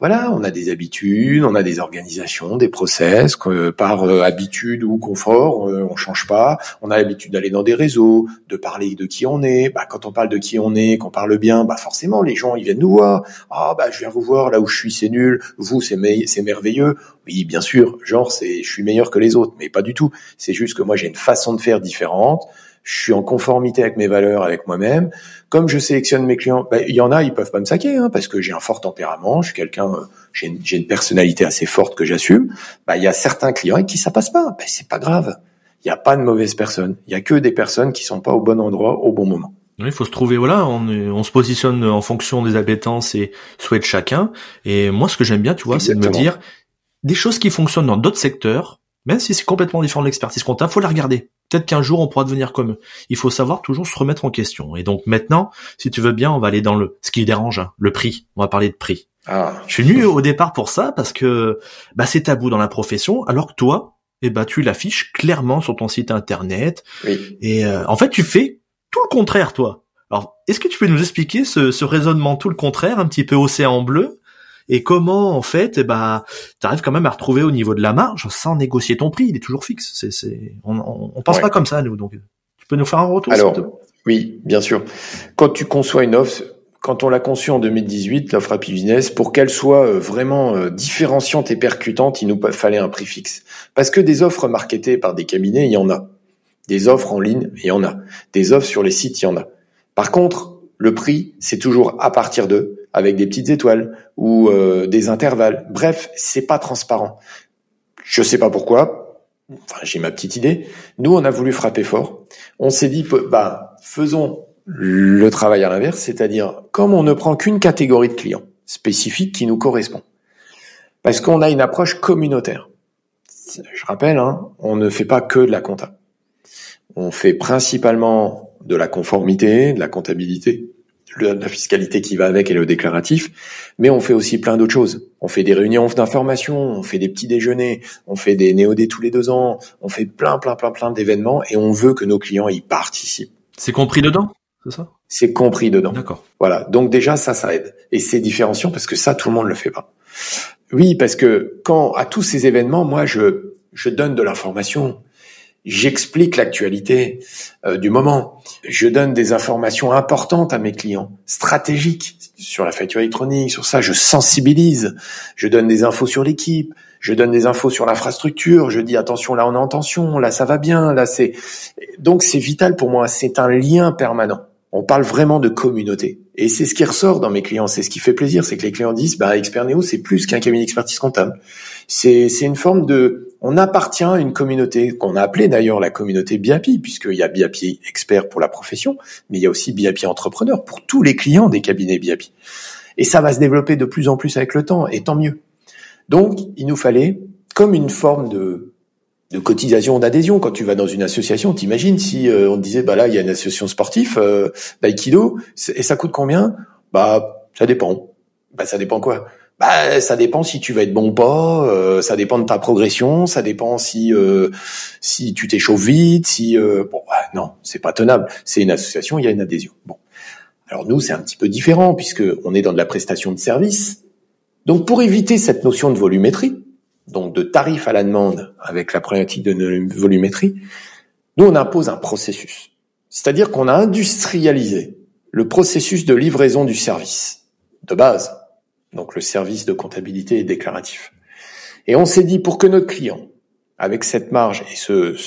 voilà, on a des habitudes, on a des organisations, des process que par euh, habitude ou confort, euh, on change pas. On a l'habitude d'aller dans des réseaux, de parler de qui on est. Bah, quand on parle de qui on est, qu'on parle bien, bah forcément les gens ils viennent nous voir. Ah bah je viens vous voir là où je suis, c'est nul. Vous c'est c'est merveilleux. Oui, bien sûr, genre c'est je suis meilleur que les autres, mais pas du tout. C'est juste que moi j'ai une façon de faire différente je suis en conformité avec mes valeurs, avec moi-même. Comme je sélectionne mes clients, ben, il y en a, ils peuvent pas me saquer, hein, parce que j'ai un fort tempérament, je suis quelqu'un, j'ai une, une, personnalité assez forte que j'assume. Ben, il y a certains clients avec qui ça passe pas. Ben, c'est pas grave. Il n'y a pas de mauvaises personnes. Il y a que des personnes qui sont pas au bon endroit au bon moment. Il faut se trouver, voilà, on, on se positionne en fonction des appétences et souhaits de chacun. Et moi, ce que j'aime bien, tu vois, c'est de me dire des choses qui fonctionnent dans d'autres secteurs, même si c'est complètement différent de l'expertise comptable, faut la regarder. Peut-être qu'un jour on pourra devenir comme eux. Il faut savoir toujours se remettre en question. Et donc maintenant, si tu veux bien, on va aller dans le ce qui dérange, hein, le prix. On va parler de prix. Ah. Je suis venu au départ pour ça parce que bah, c'est tabou dans la profession, alors que toi, eh ben, tu l'affiches clairement sur ton site internet. Oui. Et euh, en fait, tu fais tout le contraire, toi. Alors, est-ce que tu peux nous expliquer ce, ce raisonnement tout le contraire, un petit peu océan bleu, et comment en fait eh ben tu arrives quand même à retrouver au niveau de la marge sans négocier ton prix il est toujours fixe c'est c'est on, on, pense pas comme ça nous donc tu peux nous faire un retour alors oui bien sûr quand tu conçois une offre quand on l'a conçue en 2018, l'offre Happy Business, pour qu'elle soit euh, vraiment euh, différenciante et percutante, il nous fallait un prix fixe. Parce que des offres marketées par des cabinets, il y en a. Des offres en ligne, il y en a. Des offres sur les sites, il y en a. Par contre, le prix, c'est toujours à partir de avec des petites étoiles ou euh, des intervalles. Bref, c'est pas transparent. Je sais pas pourquoi. J'ai ma petite idée. Nous, on a voulu frapper fort. On s'est dit, bah, faisons le travail à l'inverse, c'est-à-dire comme on ne prend qu'une catégorie de clients spécifique qui nous correspond, parce qu'on a une approche communautaire. Je rappelle, hein, on ne fait pas que de la compta. On fait principalement de la conformité, de la comptabilité, la fiscalité qui va avec et le déclaratif, mais on fait aussi plein d'autres choses. On fait des réunions d'information, on fait des petits déjeuners, on fait des néodés tous les deux ans, on fait plein, plein, plein, plein d'événements et on veut que nos clients y participent. C'est compris dedans, c'est ça? C'est compris dedans. D'accord. Voilà. Donc déjà ça, ça aide et c'est différenciant parce que ça, tout le monde le fait pas. Oui, parce que quand à tous ces événements, moi, je je donne de l'information J'explique l'actualité euh, du moment. Je donne des informations importantes à mes clients, stratégiques sur la facture électronique, sur ça. Je sensibilise. Je donne des infos sur l'équipe. Je donne des infos sur l'infrastructure. Je dis attention, là on est en tension, là ça va bien, là c'est. Donc c'est vital pour moi. C'est un lien permanent. On parle vraiment de communauté. Et c'est ce qui ressort dans mes clients. C'est ce qui fait plaisir, c'est que les clients disent, bah, Expert Neo, c'est plus qu'un cabinet d'expertise comptable. C'est, c'est une forme de, on appartient à une communauté qu'on a appelée d'ailleurs la communauté BIAPI, puisqu'il y a BIAPI expert pour la profession, mais il y a aussi BIAPI entrepreneur pour tous les clients des cabinets BIAPI. Et ça va se développer de plus en plus avec le temps, et tant mieux. Donc, il nous fallait, comme une forme de, de cotisation d'adhésion, quand tu vas dans une association, t'imagines si euh, on te disait, bah là, il y a une association sportive, euh, d'aïkido, et ça coûte combien? Bah, ça dépend. Bah, ça dépend quoi? Bah, ça dépend si tu vas être bon ou pas, euh, ça dépend de ta progression, ça dépend si euh, si tu t'échauffes vite, si euh, bon bah, non, c'est pas tenable. C'est une association, il y a une adhésion. Bon. Alors nous, c'est un petit peu différent puisque on est dans de la prestation de service. Donc pour éviter cette notion de volumétrie, donc de tarif à la demande avec la problématique de volumétrie, nous on impose un processus. C'est-à-dire qu'on a industrialisé le processus de livraison du service de base donc le service de comptabilité est déclaratif. Et on s'est dit pour que notre client, avec cette marge et ce,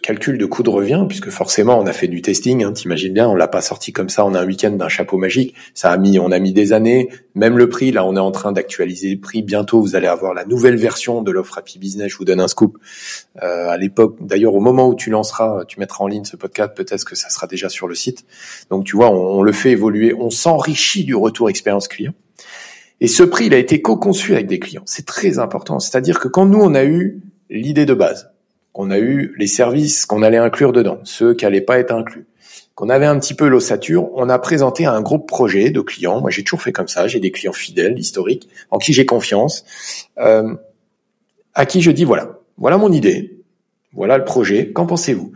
calcul de coût de revient, puisque forcément on a fait du testing, hein, t'imagines bien, on l'a pas sorti comme ça en un week-end d'un chapeau magique, ça a mis, on a mis des années, même le prix, là on est en train d'actualiser le prix, bientôt vous allez avoir la nouvelle version de l'offre Happy Business, je vous donne un scoop. Euh, à l'époque, d'ailleurs au moment où tu lanceras, tu mettras en ligne ce podcast, peut-être que ça sera déjà sur le site. Donc tu vois, on le fait évoluer, on s'enrichit du retour expérience client. Et ce prix, il a été co-conçu avec des clients. C'est très important. C'est-à-dire que quand nous, on a eu l'idée de base, qu'on a eu les services qu'on allait inclure dedans, ceux qui n'allaient pas être inclus, qu'on avait un petit peu l'ossature, on a présenté un groupe projet de clients. Moi, j'ai toujours fait comme ça. J'ai des clients fidèles, historiques, en qui j'ai confiance, euh, à qui je dis voilà, voilà mon idée, voilà le projet. Qu'en pensez-vous?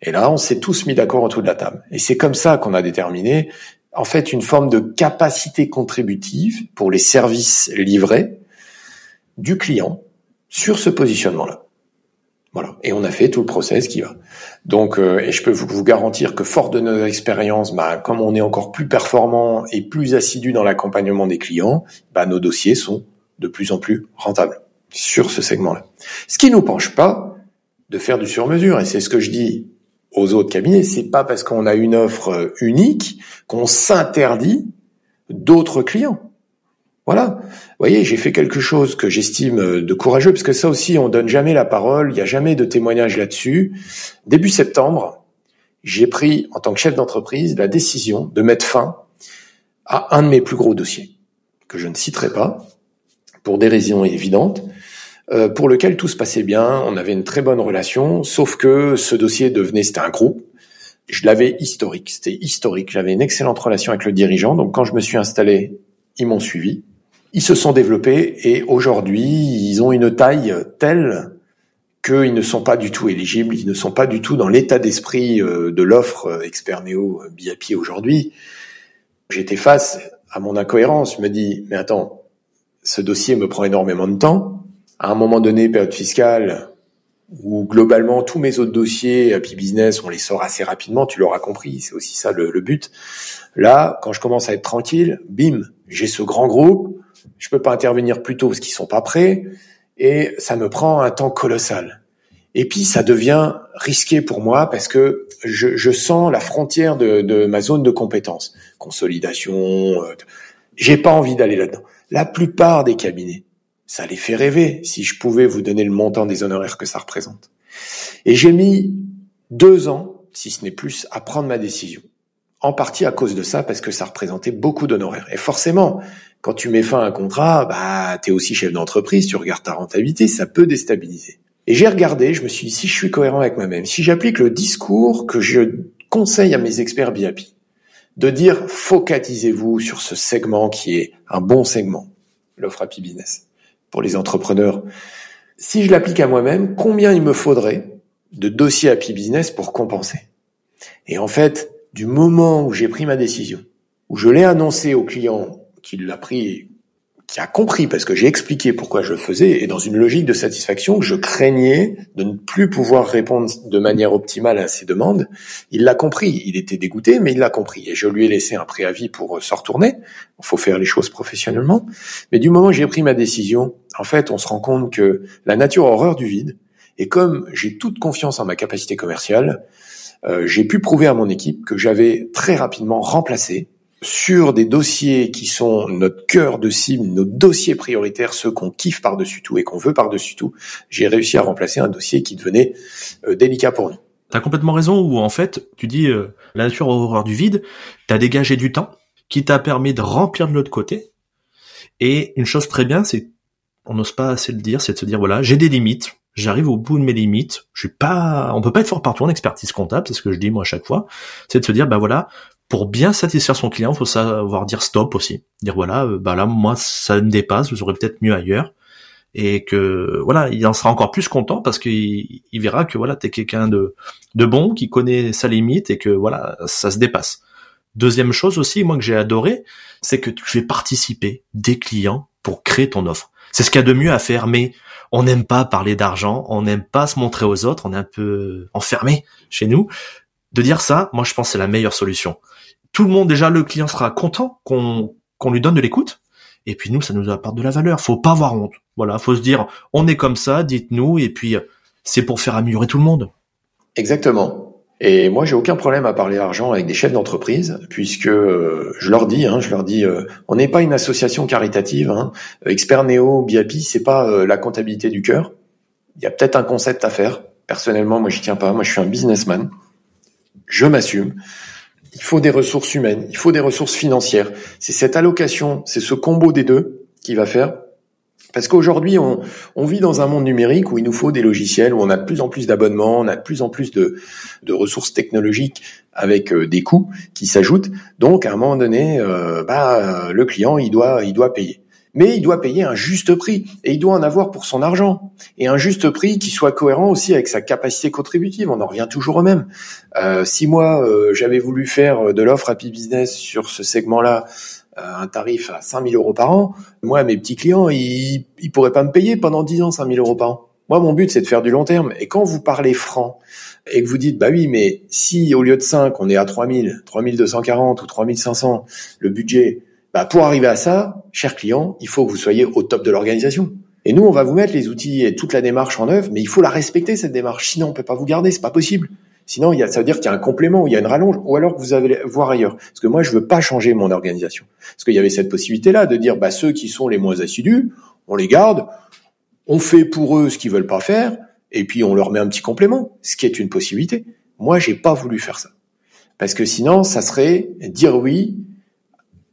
Et là, on s'est tous mis d'accord autour de la table. Et c'est comme ça qu'on a déterminé en fait une forme de capacité contributive pour les services livrés du client sur ce positionnement-là. Voilà. Et on a fait tout le process qui va. Donc, euh, et je peux vous, garantir que fort de nos expériences, bah, comme on est encore plus performant et plus assidu dans l'accompagnement des clients, bah, nos dossiers sont de plus en plus rentables sur ce segment-là. Ce qui nous penche pas de faire du sur-mesure. Et c'est ce que je dis aux autres cabinets. C'est pas parce qu'on a une offre unique qu'on s'interdit d'autres clients. Voilà. Vous voyez, j'ai fait quelque chose que j'estime de courageux, parce que ça aussi, on donne jamais la parole, il n'y a jamais de témoignage là-dessus. Début septembre, j'ai pris, en tant que chef d'entreprise, la décision de mettre fin à un de mes plus gros dossiers, que je ne citerai pas, pour des raisons évidentes, euh, pour lequel tout se passait bien, on avait une très bonne relation, sauf que ce dossier devenait, c'était un groupe, je l'avais historique, c'était historique, j'avais une excellente relation avec le dirigeant, donc quand je me suis installé, ils m'ont suivi, ils se sont développés et aujourd'hui, ils ont une taille telle qu'ils ne sont pas du tout éligibles, ils ne sont pas du tout dans l'état d'esprit euh, de l'offre euh, euh, BIP aujourd'hui. J'étais face à mon incohérence. Je me dis, mais attends, ce dossier me prend énormément de temps. À un moment donné, période fiscale, où globalement tous mes autres dossiers Happy Business, on les sort assez rapidement, tu l'auras compris, c'est aussi ça le, le, but. Là, quand je commence à être tranquille, bim, j'ai ce grand groupe, je peux pas intervenir plus tôt parce qu'ils sont pas prêts, et ça me prend un temps colossal. Et puis ça devient risqué pour moi parce que je, je sens la frontière de, de, ma zone de compétence, consolidation. Euh, j'ai pas envie d'aller là-dedans. La plupart des cabinets, ça les fait rêver si je pouvais vous donner le montant des honoraires que ça représente. Et j'ai mis deux ans, si ce n'est plus, à prendre ma décision. En partie à cause de ça, parce que ça représentait beaucoup d'honoraires. Et forcément, quand tu mets fin à un contrat, bah, t'es aussi chef d'entreprise, tu regardes ta rentabilité, ça peut déstabiliser. Et j'ai regardé, je me suis dit, si je suis cohérent avec moi-même, si j'applique le discours que je conseille à mes experts BIP, de dire focalisez-vous sur ce segment qui est un bon segment, l'offre Happy Business, pour les entrepreneurs. Si je l'applique à moi-même, combien il me faudrait de dossiers Happy Business pour compenser? Et en fait, du moment où j'ai pris ma décision, où je l'ai annoncé au client qui l'a pris, qui a compris parce que j'ai expliqué pourquoi je le faisais et dans une logique de satisfaction, je craignais de ne plus pouvoir répondre de manière optimale à ses demandes. Il l'a compris. Il était dégoûté, mais il l'a compris. Et je lui ai laissé un préavis pour se retourner. Il faut faire les choses professionnellement. Mais du moment où j'ai pris ma décision, en fait, on se rend compte que la nature a horreur du vide. Et comme j'ai toute confiance en ma capacité commerciale, euh, j'ai pu prouver à mon équipe que j'avais très rapidement remplacé sur des dossiers qui sont notre cœur de cible, nos dossiers prioritaires, ceux qu'on kiffe par-dessus tout et qu'on veut par-dessus tout, j'ai réussi à remplacer un dossier qui devenait euh, délicat pour nous. T'as complètement raison où en fait, tu dis euh, la nature horreur du vide, t'as dégagé du temps qui t'a permis de remplir de l'autre côté. Et une chose très bien, c'est on n'ose pas assez le dire, c'est de se dire voilà, j'ai des limites, j'arrive au bout de mes limites, je suis pas, on peut pas être fort partout en expertise comptable, c'est ce que je dis moi à chaque fois, c'est de se dire bah voilà, pour bien satisfaire son client, faut savoir dire stop aussi. Dire voilà, euh, bah là, moi, ça me dépasse, vous aurez peut-être mieux ailleurs. Et que voilà, il en sera encore plus content parce qu'il il verra que voilà, t'es quelqu'un de, de bon, qui connaît sa limite et que voilà, ça se dépasse. Deuxième chose aussi, moi que j'ai adoré, c'est que tu fais participer des clients pour créer ton offre. C'est ce qu'il y a de mieux à faire, mais on n'aime pas parler d'argent, on n'aime pas se montrer aux autres, on est un peu enfermé chez nous. De dire ça, moi je pense c'est la meilleure solution tout le monde déjà le client sera content qu'on qu'on lui donne de l'écoute et puis nous ça nous apporte de la valeur faut pas avoir honte voilà faut se dire on est comme ça dites-nous et puis c'est pour faire améliorer tout le monde exactement et moi, j'ai aucun problème à parler argent avec des chefs d'entreprise, puisque euh, je leur dis, hein, je leur dis, euh, on n'est pas une association caritative. Hein. Expert Néo, BIAPI, c'est pas euh, la comptabilité du cœur. Il y a peut-être un concept à faire. Personnellement, moi, j'y tiens pas. Moi, je suis un businessman. Je m'assume il faut des ressources humaines, il faut des ressources financières. C'est cette allocation, c'est ce combo des deux qui va faire. Parce qu'aujourd'hui, on, vit dans un monde numérique où il nous faut des logiciels, où on a de plus en plus d'abonnements, on a de plus en plus de, ressources technologiques avec euh, des coûts qui s'ajoutent. Donc, à un moment donné, euh, bah, le client, il doit, il doit payer. Mais il doit payer un juste prix et il doit en avoir pour son argent et un juste prix qui soit cohérent aussi avec sa capacité contributive. On en revient toujours au même. Euh, si moi euh, j'avais voulu faire de l'offre Happy Business sur ce segment-là, euh, un tarif à 5000 euros par an, moi mes petits clients ils ils pourraient pas me payer pendant 10 ans 5000 euros par an. Moi mon but c'est de faire du long terme et quand vous parlez franc et que vous dites bah oui mais si au lieu de 5 on est à 3000, 3240 ou 3500 le budget bah, pour arriver à ça, cher client, il faut que vous soyez au top de l'organisation. Et nous, on va vous mettre les outils et toute la démarche en œuvre, mais il faut la respecter cette démarche. Sinon, on peut pas vous garder, c'est pas possible. Sinon, il y a, ça veut dire qu'il y a un complément, il y a une rallonge, ou alors que vous allez voir ailleurs. Parce que moi, je veux pas changer mon organisation. Parce qu'il y avait cette possibilité-là de dire, bah, ceux qui sont les moins assidus, on les garde, on fait pour eux ce qu'ils veulent pas faire, et puis on leur met un petit complément, ce qui est une possibilité. Moi, j'ai pas voulu faire ça. Parce que sinon, ça serait dire oui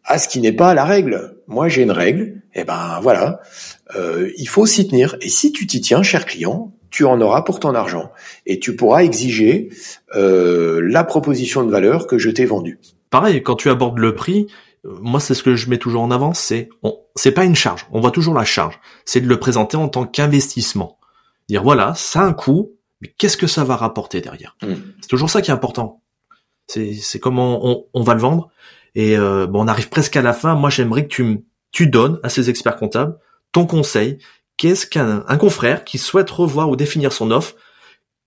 à ce qui n'est pas la règle. Moi, j'ai une règle, et eh ben voilà, euh, il faut s'y tenir. Et si tu t'y tiens, cher client, tu en auras pour ton argent et tu pourras exiger euh, la proposition de valeur que je t'ai vendue. Pareil, quand tu abordes le prix, euh, moi c'est ce que je mets toujours en avant, c'est c'est pas une charge, on voit toujours la charge, c'est de le présenter en tant qu'investissement. Dire voilà, ça a un coût, mais qu'est-ce que ça va rapporter derrière? Hmm. C'est toujours ça qui est important. C'est c'est comment on, on va le vendre et euh, bon, on arrive presque à la fin. Moi, j'aimerais que tu, tu donnes à ces experts comptables ton conseil. Qu'est-ce qu'un un confrère qui souhaite revoir ou définir son offre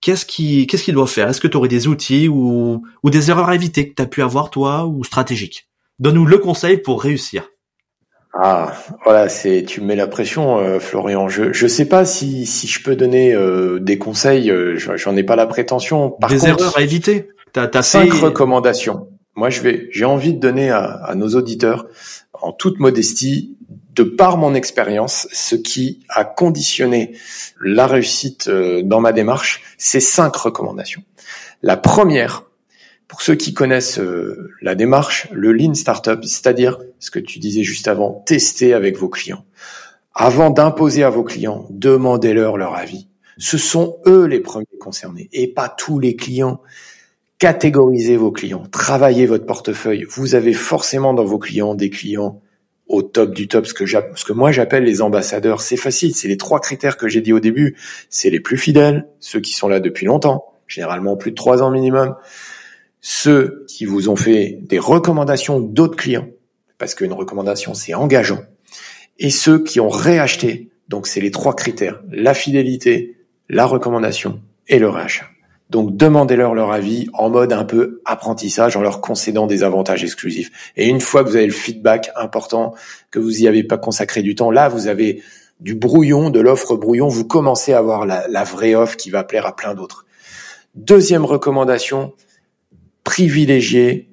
Qu'est-ce qu'il qu'est-ce qu'il doit faire? Est-ce que tu aurais des outils ou, ou des erreurs à éviter que tu as pu avoir toi ou stratégiques? Donne-nous le conseil pour réussir. Ah, voilà, c'est tu me mets la pression, euh, Florian. Je je sais pas si si je peux donner euh, des conseils. J'en ai pas la prétention. Par des erreurs à éviter? T'as as cinq recommandations. Moi, je vais, j'ai envie de donner à, nos auditeurs, en toute modestie, de par mon expérience, ce qui a conditionné la réussite euh, dans ma démarche, c'est cinq recommandations. La première, pour ceux qui connaissent euh, la démarche, le Lean Startup, c'est-à-dire ce que tu disais juste avant, tester avec vos clients. Avant d'imposer à vos clients, demandez-leur leur avis. Ce sont eux les premiers concernés et pas tous les clients catégorisez vos clients, travaillez votre portefeuille. Vous avez forcément dans vos clients des clients au top du top, ce que, ce que moi j'appelle les ambassadeurs. C'est facile, c'est les trois critères que j'ai dit au début. C'est les plus fidèles, ceux qui sont là depuis longtemps, généralement plus de trois ans minimum, ceux qui vous ont fait des recommandations d'autres clients, parce qu'une recommandation c'est engageant, et ceux qui ont réacheté. Donc c'est les trois critères, la fidélité, la recommandation et le réachat. Donc demandez-leur leur avis en mode un peu apprentissage, en leur concédant des avantages exclusifs. Et une fois que vous avez le feedback important, que vous y avez pas consacré du temps, là vous avez du brouillon, de l'offre brouillon, vous commencez à avoir la, vraie offre qui va plaire à plein d'autres. Deuxième recommandation, privilégiez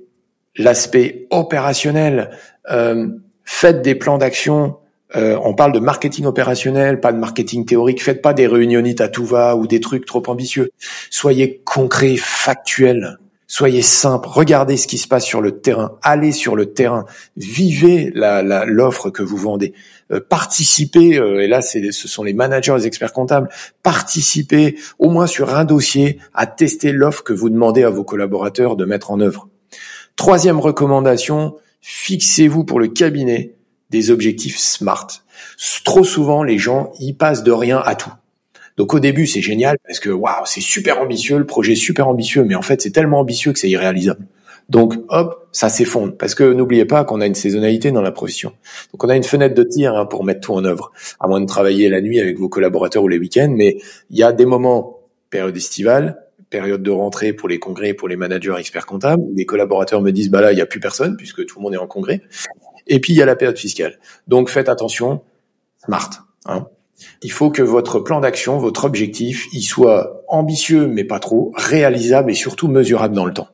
l'aspect opérationnel. Euh, faites des plans d'action euh, on parle de marketing opérationnel, pas de marketing théorique. Faites pas des réunionites à tout va ou des trucs trop ambitieux. Soyez concret, factuel. Soyez simple. Regardez ce qui se passe sur le terrain. Allez sur le terrain. Vivez l'offre que vous vendez. Euh, participez. Euh, et là, ce sont les managers, les experts comptables. Participez au moins sur un dossier à tester l'offre que vous demandez à vos collaborateurs de mettre en œuvre. Troisième recommandation fixez-vous pour le cabinet des objectifs SMART. Trop souvent, les gens y passent de rien à tout. Donc au début, c'est génial parce que waouh, c'est super ambitieux, le projet est super ambitieux, mais en fait, c'est tellement ambitieux que c'est irréalisable. Donc hop, ça s'effondre parce que n'oubliez pas qu'on a une saisonnalité dans la profession. Donc on a une fenêtre de tir hein, pour mettre tout en œuvre, à moins de travailler la nuit avec vos collaborateurs ou les week-ends. Mais il y a des moments, période estivale, période de rentrée pour les congrès, pour les managers experts comptables, où les collaborateurs me disent bah là il y a plus personne puisque tout le monde est en congrès. Et puis il y a la période fiscale. Donc faites attention, smart. Hein. Il faut que votre plan d'action, votre objectif, il soit ambitieux mais pas trop, réalisable et surtout mesurable dans le temps.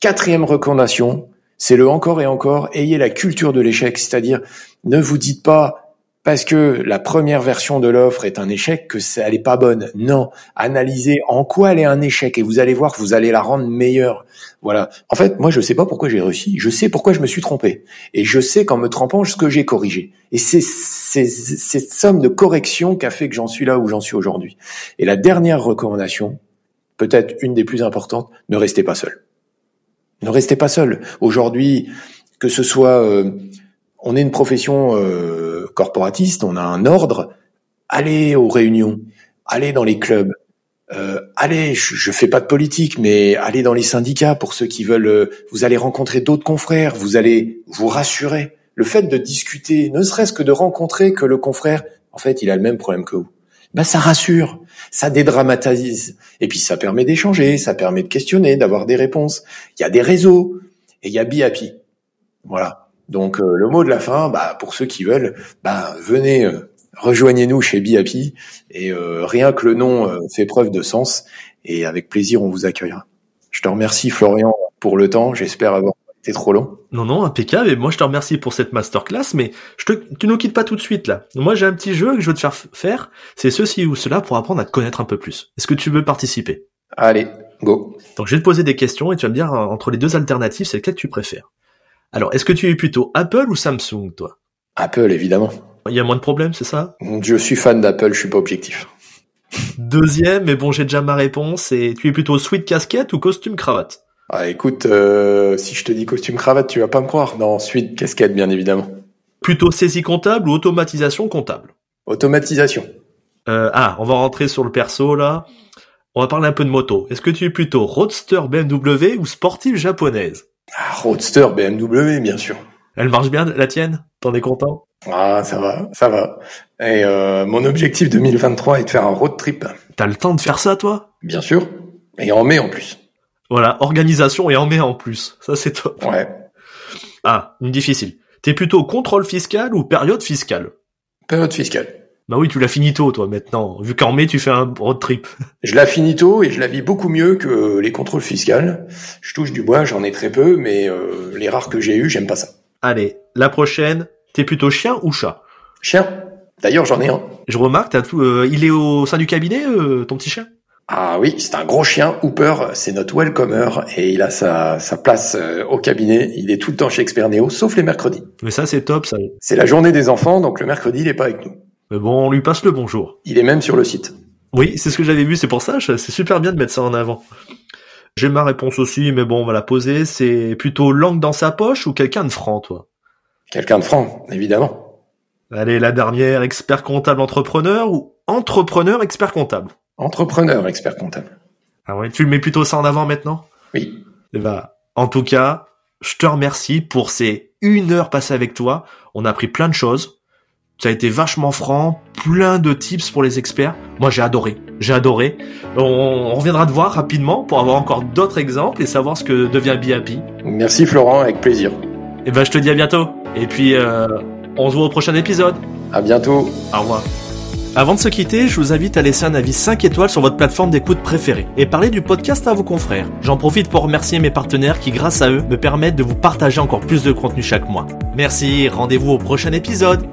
Quatrième recommandation, c'est le encore et encore, ayez la culture de l'échec, c'est-à-dire ne vous dites pas parce que la première version de l'offre est un échec que ça, elle est pas bonne. Non, analysez en quoi elle est un échec et vous allez voir que vous allez la rendre meilleure. Voilà. En fait, moi je sais pas pourquoi j'ai réussi, je sais pourquoi je me suis trompé et je sais qu'en me trompant ce que j'ai corrigé. Et c'est cette somme de correction qui a fait que j'en suis là où j'en suis aujourd'hui. Et la dernière recommandation, peut-être une des plus importantes, ne restez pas seul. Ne restez pas seul. Aujourd'hui, que ce soit euh, on est une profession euh, corporatiste, on a un ordre. Allez aux réunions, allez dans les clubs, euh, allez, je, je fais pas de politique, mais allez dans les syndicats pour ceux qui veulent. euh, vous allez rencontrer d'autres confrères, vous allez vous rassurer. Le fait de discuter, ne serait-ce que de rencontrer que le confrère, en fait, il a le même problème que vous. Ben ça rassure, ça dédramatise, et puis ça permet d'échanger, ça permet de questionner, d'avoir des réponses. Il y a des réseaux et il y a Be Happy. Voilà. Donc euh, le mot de la fin, bah, pour ceux qui veulent, bah, venez, euh, rejoignez-nous chez Be Happy et euh, rien que le nom euh, fait preuve de sens et avec plaisir on vous accueillera. Je te remercie Florian pour le temps, j'espère avoir été trop long. Non, non, impeccable. Et moi, je te remercie pour cette masterclass, mais je te, tu nous quittes pas tout de suite, là. Moi, j'ai un petit jeu que je veux te faire faire. C'est ceci ou cela pour apprendre à te connaître un peu plus. Est-ce que tu veux participer? Allez, go. Donc, je vais te poser des questions et tu vas me dire, entre les deux alternatives, c'est lequel que tu préfères. Alors, est-ce que tu es plutôt Apple ou Samsung, toi? Apple évidemment. Il y a moins de problèmes, c'est ça? Je suis fan d'Apple, je suis pas objectif. Deuxième, mais bon, j'ai déjà ma réponse, et tu es plutôt sweat casquette ou costume cravate? Ah écoute, euh, si je te dis costume cravate, tu vas pas me croire. Non, suite casquette bien évidemment. Plutôt saisie comptable ou automatisation comptable? Automatisation. Euh, ah, on va rentrer sur le perso, là. On va parler un peu de moto. Est-ce que tu es plutôt roadster BMW ou sportive japonaise? Ah, Roadster BMW bien sûr. Elle marche bien, la tienne? T'en es content? Ah ça va, ça va. Et euh, mon objectif 2023 est de faire un road trip, T'as le temps de faire ça, toi? bien sûr, et en mai en plus. Voilà, organisation et en mai en plus. Ça, c'est top. Ouais. Ah, une difficile. T'es plutôt contrôle fiscal ou période fiscale? Période fiscale. Bah oui, tu l'as fini tôt, toi, maintenant. Vu qu'en mai, tu fais un road trip. Je la finis tôt et je la vis beaucoup mieux que les contrôles fiscaux. Je touche du bois, j'en ai très peu, mais euh, les rares que j'ai eus, j'aime pas ça. Allez, la prochaine. T'es plutôt chien ou chat? Chien. D'ailleurs, j'en ai un. Je remarque, t'as tout, euh, il est au sein du cabinet, euh, ton petit chien? Ah oui, c'est un gros chien, Hooper, c'est notre welcomer et il a sa, sa place euh, au cabinet. Il est tout le temps chez Expert Néo, sauf les mercredis. Mais ça, c'est top, ça. C'est la journée des enfants, donc le mercredi, il est pas avec nous. Mais bon, on lui passe le bonjour. Il est même sur le site. Oui, c'est ce que j'avais vu, c'est pour ça, c'est super bien de mettre ça en avant. J'ai ma réponse aussi, mais bon, on va la poser. C'est plutôt langue dans sa poche ou quelqu'un de franc, toi? Quelqu'un de franc, évidemment. Allez, la dernière, expert comptable entrepreneur ou entrepreneur expert comptable? Entrepreneur, expert comptable. Ah ouais, tu le mets plutôt ça en avant maintenant? Oui. Eh ben, en tout cas, je te remercie pour ces une heure passée avec toi. On a appris plein de choses. Ça a été vachement franc, plein de tips pour les experts. Moi, j'ai adoré. J'ai adoré. On, on reviendra te voir rapidement pour avoir encore d'autres exemples et savoir ce que devient Be Happy. Merci Florent, avec plaisir. Et ben, je te dis à bientôt. Et puis, euh, on se voit au prochain épisode. À bientôt. Au revoir. Avant de se quitter, je vous invite à laisser un avis 5 étoiles sur votre plateforme d'écoute préférée et parler du podcast à vos confrères. J'en profite pour remercier mes partenaires qui, grâce à eux, me permettent de vous partager encore plus de contenu chaque mois. Merci, rendez-vous au prochain épisode.